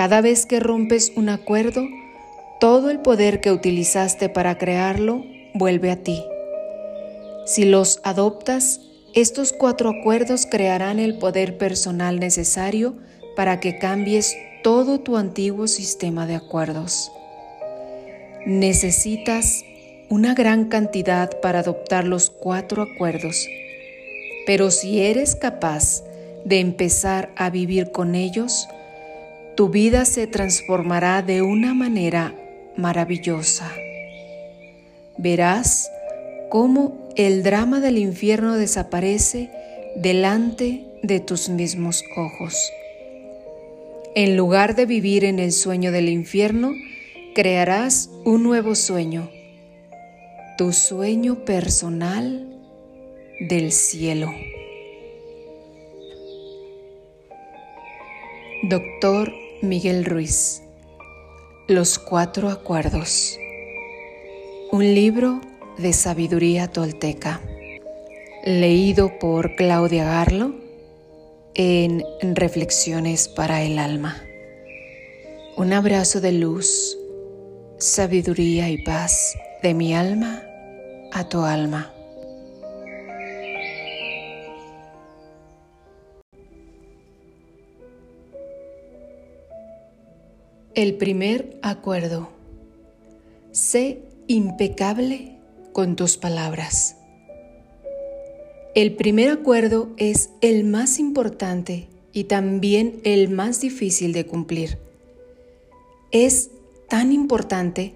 Cada vez que rompes un acuerdo, todo el poder que utilizaste para crearlo vuelve a ti. Si los adoptas, estos cuatro acuerdos crearán el poder personal necesario para que cambies todo tu antiguo sistema de acuerdos. Necesitas una gran cantidad para adoptar los cuatro acuerdos, pero si eres capaz de empezar a vivir con ellos, tu vida se transformará de una manera maravillosa. Verás cómo el drama del infierno desaparece delante de tus mismos ojos. En lugar de vivir en el sueño del infierno, crearás un nuevo sueño tu sueño personal del cielo. Doctor Miguel Ruiz Los Cuatro Acuerdos Un libro de sabiduría tolteca leído por Claudia Garlo en Reflexiones para el Alma. Un abrazo de luz, sabiduría y paz de mi alma a tu alma. El primer acuerdo. Sé impecable con tus palabras. El primer acuerdo es el más importante y también el más difícil de cumplir. Es tan importante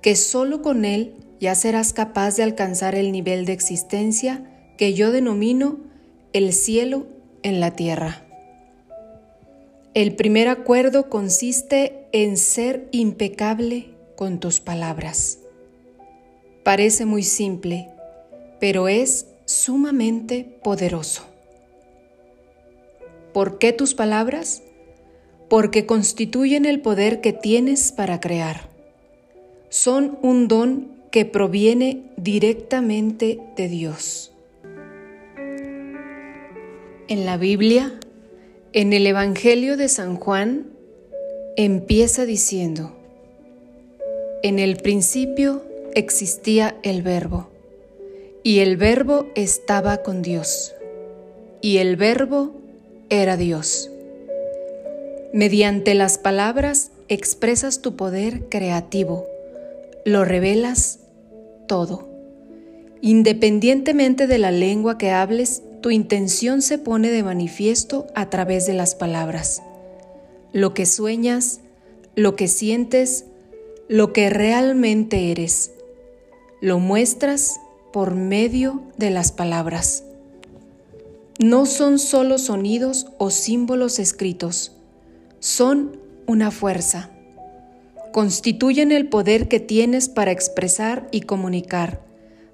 que solo con él ya serás capaz de alcanzar el nivel de existencia que yo denomino el cielo en la tierra. El primer acuerdo consiste en ser impecable con tus palabras. Parece muy simple, pero es sumamente poderoso. ¿Por qué tus palabras? Porque constituyen el poder que tienes para crear. Son un don que proviene directamente de Dios. En la Biblia, en el Evangelio de San Juan, empieza diciendo, en el principio existía el verbo, y el verbo estaba con Dios, y el verbo era Dios. Mediante las palabras expresas tu poder creativo, lo revelas todo. Independientemente de la lengua que hables, tu intención se pone de manifiesto a través de las palabras. Lo que sueñas, lo que sientes, lo que realmente eres, lo muestras por medio de las palabras. No son solo sonidos o símbolos escritos, son una fuerza. Constituyen el poder que tienes para expresar y comunicar,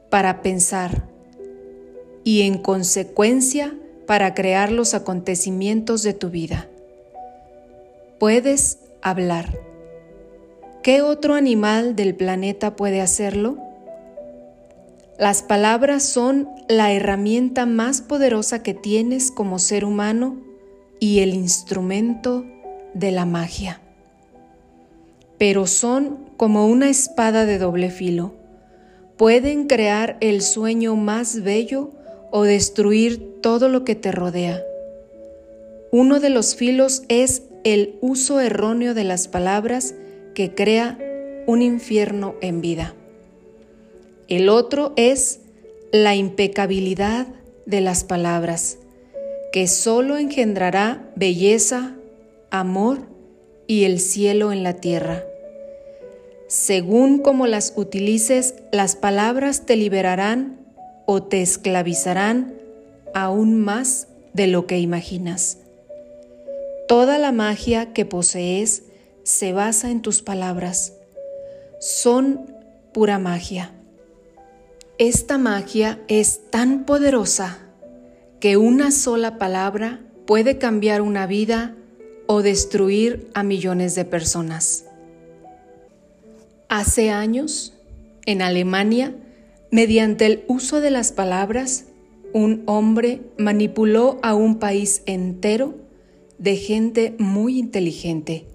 para pensar y en consecuencia para crear los acontecimientos de tu vida. Puedes hablar. ¿Qué otro animal del planeta puede hacerlo? Las palabras son la herramienta más poderosa que tienes como ser humano y el instrumento de la magia. Pero son como una espada de doble filo. Pueden crear el sueño más bello o destruir todo lo que te rodea. Uno de los filos es el uso erróneo de las palabras que crea un infierno en vida. El otro es la impecabilidad de las palabras, que solo engendrará belleza, amor y el cielo en la tierra. Según como las utilices, las palabras te liberarán o te esclavizarán aún más de lo que imaginas. Toda la magia que posees se basa en tus palabras. Son pura magia. Esta magia es tan poderosa que una sola palabra puede cambiar una vida o destruir a millones de personas. Hace años, en Alemania, mediante el uso de las palabras, un hombre manipuló a un país entero de gente muy inteligente.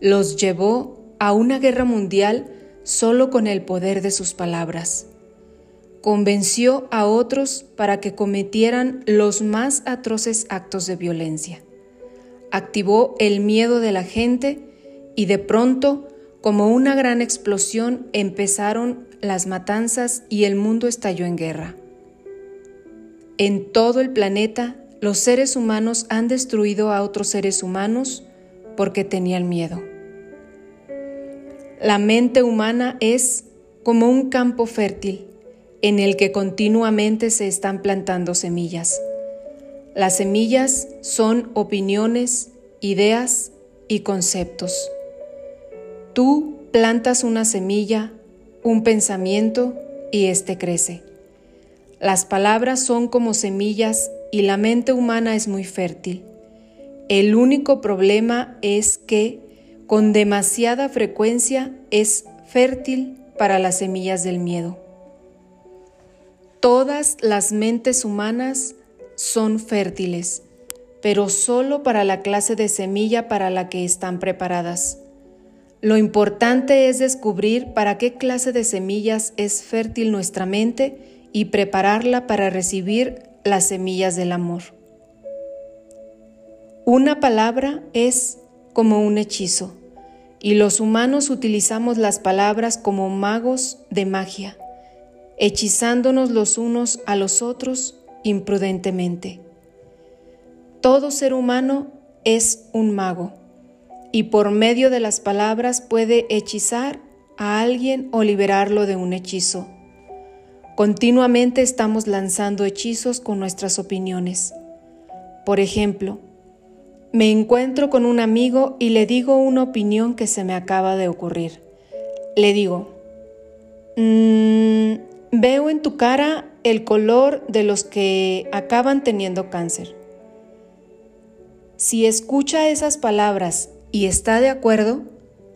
Los llevó a una guerra mundial solo con el poder de sus palabras convenció a otros para que cometieran los más atroces actos de violencia. Activó el miedo de la gente y de pronto, como una gran explosión, empezaron las matanzas y el mundo estalló en guerra. En todo el planeta, los seres humanos han destruido a otros seres humanos porque tenían miedo. La mente humana es como un campo fértil en el que continuamente se están plantando semillas. Las semillas son opiniones, ideas y conceptos. Tú plantas una semilla, un pensamiento y éste crece. Las palabras son como semillas y la mente humana es muy fértil. El único problema es que con demasiada frecuencia es fértil para las semillas del miedo. Todas las mentes humanas son fértiles, pero solo para la clase de semilla para la que están preparadas. Lo importante es descubrir para qué clase de semillas es fértil nuestra mente y prepararla para recibir las semillas del amor. Una palabra es como un hechizo, y los humanos utilizamos las palabras como magos de magia hechizándonos los unos a los otros imprudentemente. todo ser humano es un mago y por medio de las palabras puede hechizar a alguien o liberarlo de un hechizo. Continuamente estamos lanzando hechizos con nuestras opiniones. Por ejemplo, me encuentro con un amigo y le digo una opinión que se me acaba de ocurrir. Le digo, mm, veo en tu cara el color de los que acaban teniendo cáncer. Si escucha esas palabras y está de acuerdo,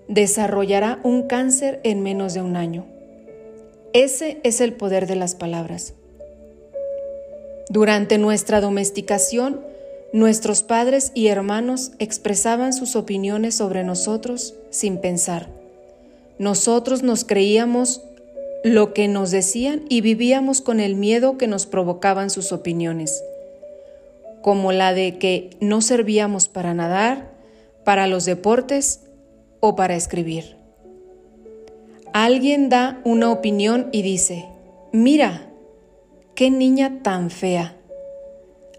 desarrollará un cáncer en menos de un año. Ese es el poder de las palabras. Durante nuestra domesticación, nuestros padres y hermanos expresaban sus opiniones sobre nosotros sin pensar. Nosotros nos creíamos lo que nos decían y vivíamos con el miedo que nos provocaban sus opiniones, como la de que no servíamos para nadar, para los deportes o para escribir. Alguien da una opinión y dice, mira, qué niña tan fea.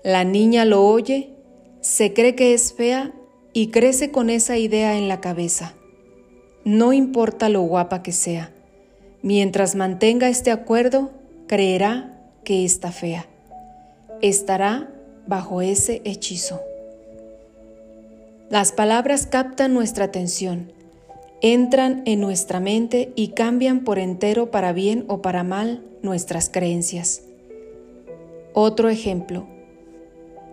La niña lo oye, se cree que es fea y crece con esa idea en la cabeza. No importa lo guapa que sea, mientras mantenga este acuerdo, creerá que está fea. Estará bajo ese hechizo. Las palabras captan nuestra atención, entran en nuestra mente y cambian por entero para bien o para mal nuestras creencias. Otro ejemplo.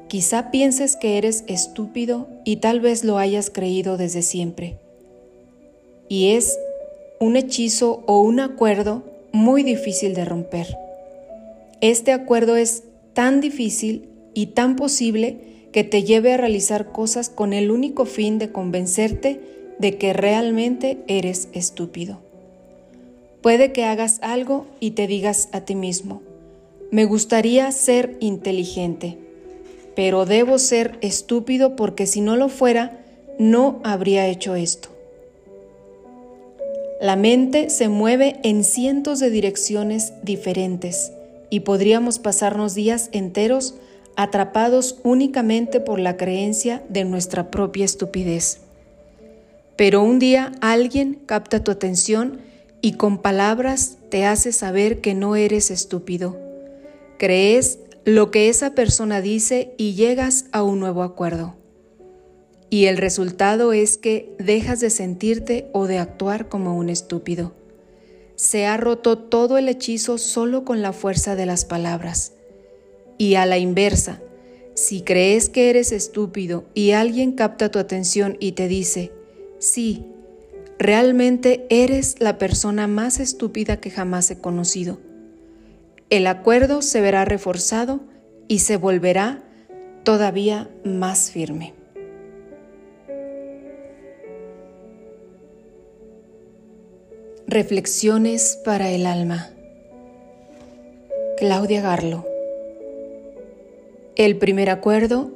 Quizá pienses que eres estúpido y tal vez lo hayas creído desde siempre. Y es un hechizo o un acuerdo muy difícil de romper. Este acuerdo es tan difícil y tan posible que te lleve a realizar cosas con el único fin de convencerte de que realmente eres estúpido. Puede que hagas algo y te digas a ti mismo, me gustaría ser inteligente, pero debo ser estúpido porque si no lo fuera, no habría hecho esto. La mente se mueve en cientos de direcciones diferentes y podríamos pasarnos días enteros atrapados únicamente por la creencia de nuestra propia estupidez. Pero un día alguien capta tu atención y con palabras te hace saber que no eres estúpido. Crees lo que esa persona dice y llegas a un nuevo acuerdo. Y el resultado es que dejas de sentirte o de actuar como un estúpido. Se ha roto todo el hechizo solo con la fuerza de las palabras. Y a la inversa, si crees que eres estúpido y alguien capta tu atención y te dice, sí, realmente eres la persona más estúpida que jamás he conocido, el acuerdo se verá reforzado y se volverá todavía más firme. Reflexiones para el alma. Claudia Garlo el primer acuerdo,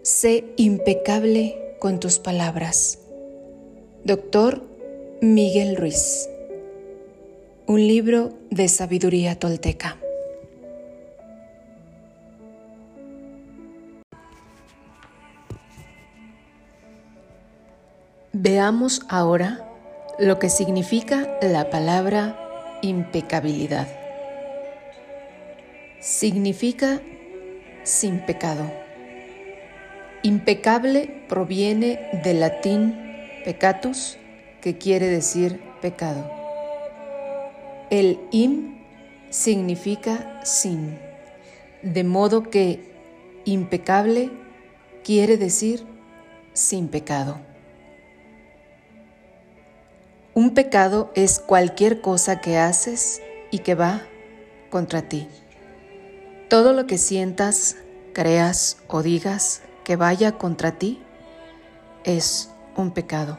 sé impecable con tus palabras. Doctor Miguel Ruiz. Un libro de sabiduría tolteca. Veamos ahora lo que significa la palabra impecabilidad. Significa sin pecado. Impecable proviene del latín pecatus, que quiere decir pecado. El im significa sin, de modo que impecable quiere decir sin pecado. Un pecado es cualquier cosa que haces y que va contra ti. Todo lo que sientas, creas o digas que vaya contra ti es un pecado.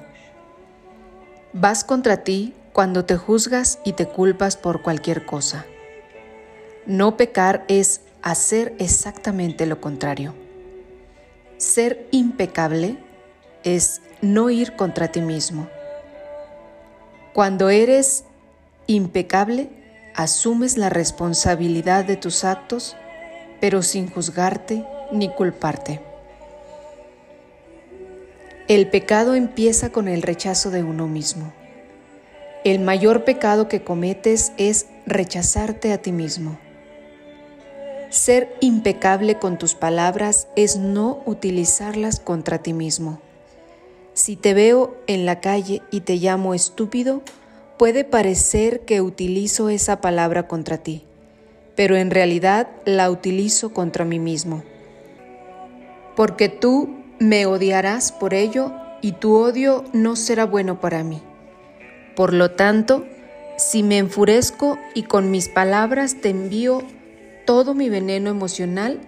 Vas contra ti cuando te juzgas y te culpas por cualquier cosa. No pecar es hacer exactamente lo contrario. Ser impecable es no ir contra ti mismo. Cuando eres impecable, asumes la responsabilidad de tus actos, pero sin juzgarte ni culparte. El pecado empieza con el rechazo de uno mismo. El mayor pecado que cometes es rechazarte a ti mismo. Ser impecable con tus palabras es no utilizarlas contra ti mismo. Si te veo en la calle y te llamo estúpido, puede parecer que utilizo esa palabra contra ti, pero en realidad la utilizo contra mí mismo. Porque tú me odiarás por ello y tu odio no será bueno para mí. Por lo tanto, si me enfurezco y con mis palabras te envío todo mi veneno emocional,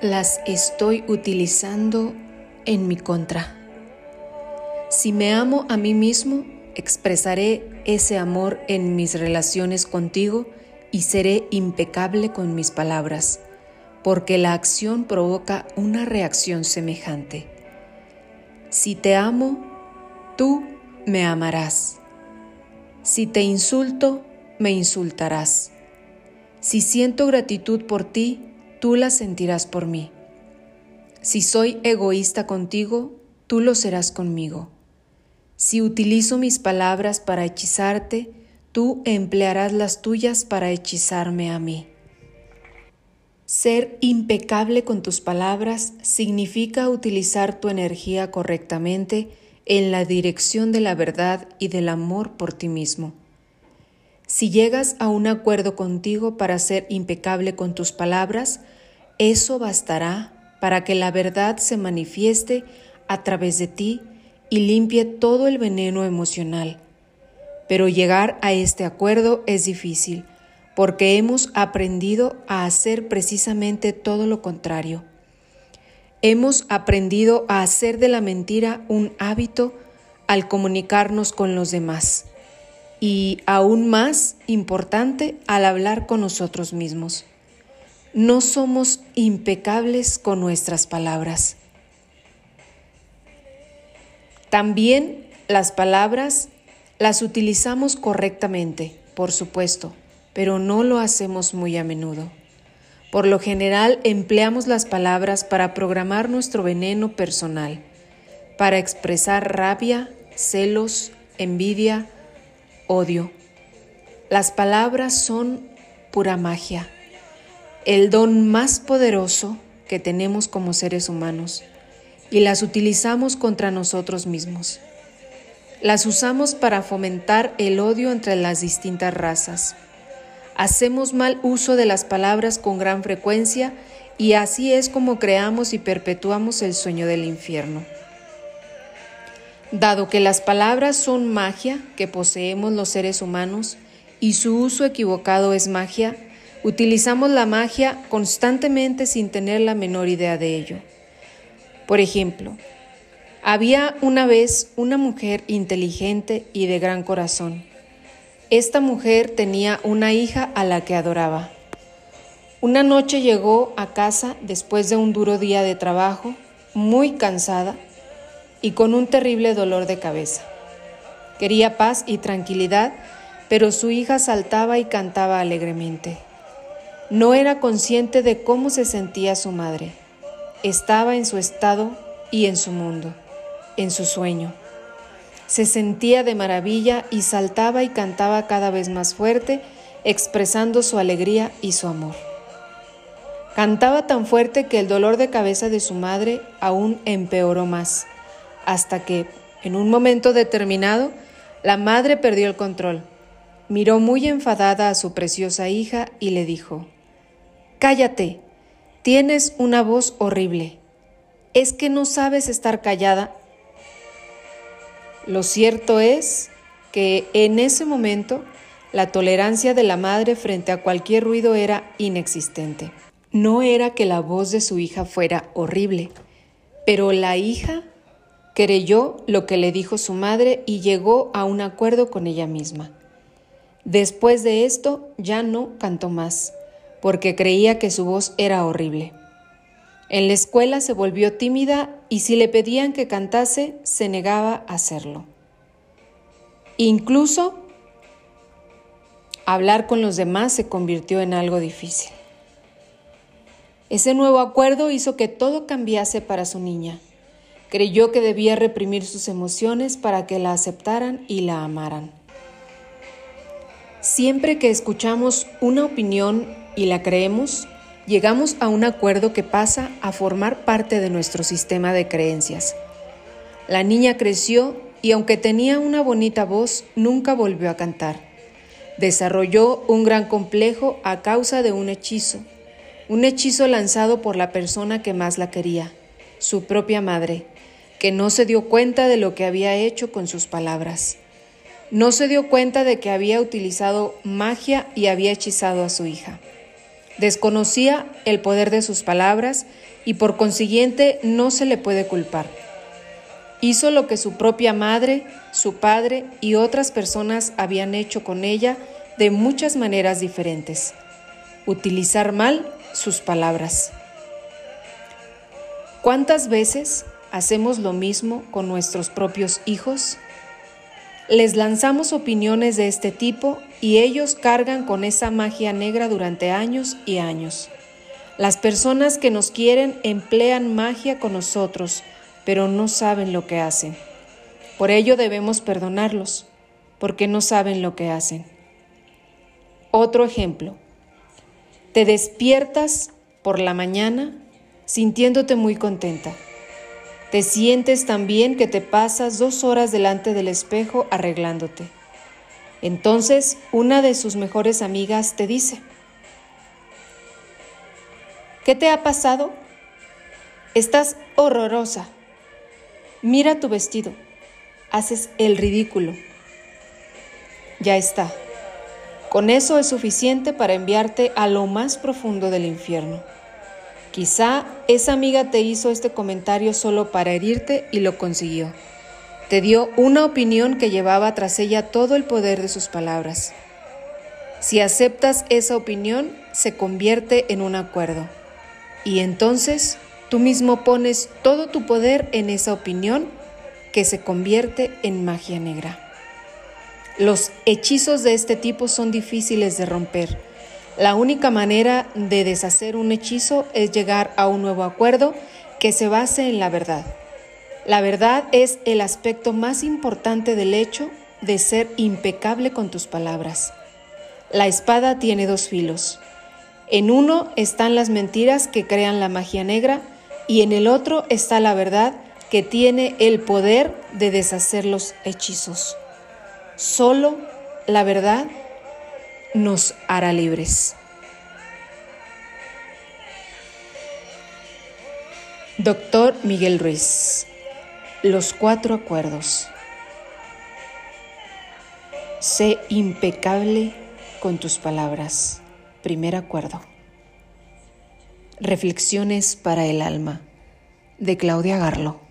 las estoy utilizando en mi contra. Si me amo a mí mismo, expresaré ese amor en mis relaciones contigo y seré impecable con mis palabras, porque la acción provoca una reacción semejante. Si te amo, tú me amarás. Si te insulto, me insultarás. Si siento gratitud por ti, tú la sentirás por mí. Si soy egoísta contigo, tú lo serás conmigo. Si utilizo mis palabras para hechizarte, tú emplearás las tuyas para hechizarme a mí. Ser impecable con tus palabras significa utilizar tu energía correctamente en la dirección de la verdad y del amor por ti mismo. Si llegas a un acuerdo contigo para ser impecable con tus palabras, eso bastará para que la verdad se manifieste a través de ti y limpie todo el veneno emocional. Pero llegar a este acuerdo es difícil porque hemos aprendido a hacer precisamente todo lo contrario. Hemos aprendido a hacer de la mentira un hábito al comunicarnos con los demás y aún más importante al hablar con nosotros mismos. No somos impecables con nuestras palabras. También las palabras las utilizamos correctamente, por supuesto, pero no lo hacemos muy a menudo. Por lo general empleamos las palabras para programar nuestro veneno personal, para expresar rabia, celos, envidia, odio. Las palabras son pura magia, el don más poderoso que tenemos como seres humanos, y las utilizamos contra nosotros mismos. Las usamos para fomentar el odio entre las distintas razas Hacemos mal uso de las palabras con gran frecuencia y así es como creamos y perpetuamos el sueño del infierno. Dado que las palabras son magia que poseemos los seres humanos y su uso equivocado es magia, utilizamos la magia constantemente sin tener la menor idea de ello. Por ejemplo, había una vez una mujer inteligente y de gran corazón esta mujer tenía una hija a la que adoraba. Una noche llegó a casa después de un duro día de trabajo, muy cansada y con un terrible dolor de cabeza. Quería paz y tranquilidad, pero su hija saltaba y cantaba alegremente. No era consciente de cómo se sentía su madre. Estaba en su estado y en su mundo, en su sueño. Se sentía de maravilla y saltaba y cantaba cada vez más fuerte, expresando su alegría y su amor. Cantaba tan fuerte que el dolor de cabeza de su madre aún empeoró más, hasta que, en un momento determinado, la madre perdió el control. Miró muy enfadada a su preciosa hija y le dijo, Cállate, tienes una voz horrible. ¿Es que no sabes estar callada lo cierto es que en ese momento la tolerancia de la madre frente a cualquier ruido era inexistente. No era que la voz de su hija fuera horrible, pero la hija creyó lo que le dijo su madre y llegó a un acuerdo con ella misma. Después de esto ya no cantó más, porque creía que su voz era horrible. En la escuela se volvió tímida y si le pedían que cantase, se negaba a hacerlo. Incluso hablar con los demás se convirtió en algo difícil. Ese nuevo acuerdo hizo que todo cambiase para su niña. Creyó que debía reprimir sus emociones para que la aceptaran y la amaran. Siempre que escuchamos una opinión y la creemos, llegamos a un acuerdo que pasa a formar parte de nuestro sistema de creencias. La niña creció y aunque tenía una bonita voz, nunca volvió a cantar. Desarrolló un gran complejo a causa de un hechizo, un hechizo lanzado por la persona que más la quería, su propia madre, que no se dio cuenta de lo que había hecho con sus palabras. No se dio cuenta de que había utilizado magia y había hechizado a su hija. Desconocía el poder de sus palabras y por consiguiente no se le puede culpar. Hizo lo que su propia madre, su padre y otras personas habían hecho con ella de muchas maneras diferentes. Utilizar mal sus palabras. ¿Cuántas veces ¿Hacemos lo mismo con nuestros propios hijos? Les lanzamos opiniones de este tipo y ellos cargan con esa magia negra durante años y años. Las personas que nos quieren emplean magia con nosotros, pero no saben lo que hacen. Por ello debemos perdonarlos, porque no saben lo que hacen. Otro ejemplo. Te despiertas por la mañana sintiéndote muy contenta te sientes tan bien que te pasas dos horas delante del espejo arreglándote. Entonces una de sus mejores amigas te dice, ¿qué te ha pasado? Estás horrorosa. Mira tu vestido. Haces el ridículo. Ya está. Con eso es suficiente para enviarte a lo más profundo del infierno. Quizá esa amiga te hizo este comentario solo para herirte y lo consiguió. Te dio una opinión que llevaba tras ella todo el poder de sus palabras. Si aceptas esa opinión, se convierte en un acuerdo. Y entonces tú mismo pones todo tu poder en esa opinión que se convierte en magia negra. Los hechizos de este tipo son difíciles de romper la única manera de deshacer un hechizo es llegar a un nuevo acuerdo que se base en la verdad. La verdad es el aspecto más importante del hecho de ser impecable con tus palabras. La espada tiene dos filos. En uno están las mentiras que crean la magia negra y en el otro está la verdad que tiene el poder de deshacer los hechizos. Solo la verdad nos hará libres. Doctor Miguel Ruiz. Los cuatro acuerdos. Sé impecable con tus palabras. Primer acuerdo. Reflexiones para el alma. De Claudia Garlo.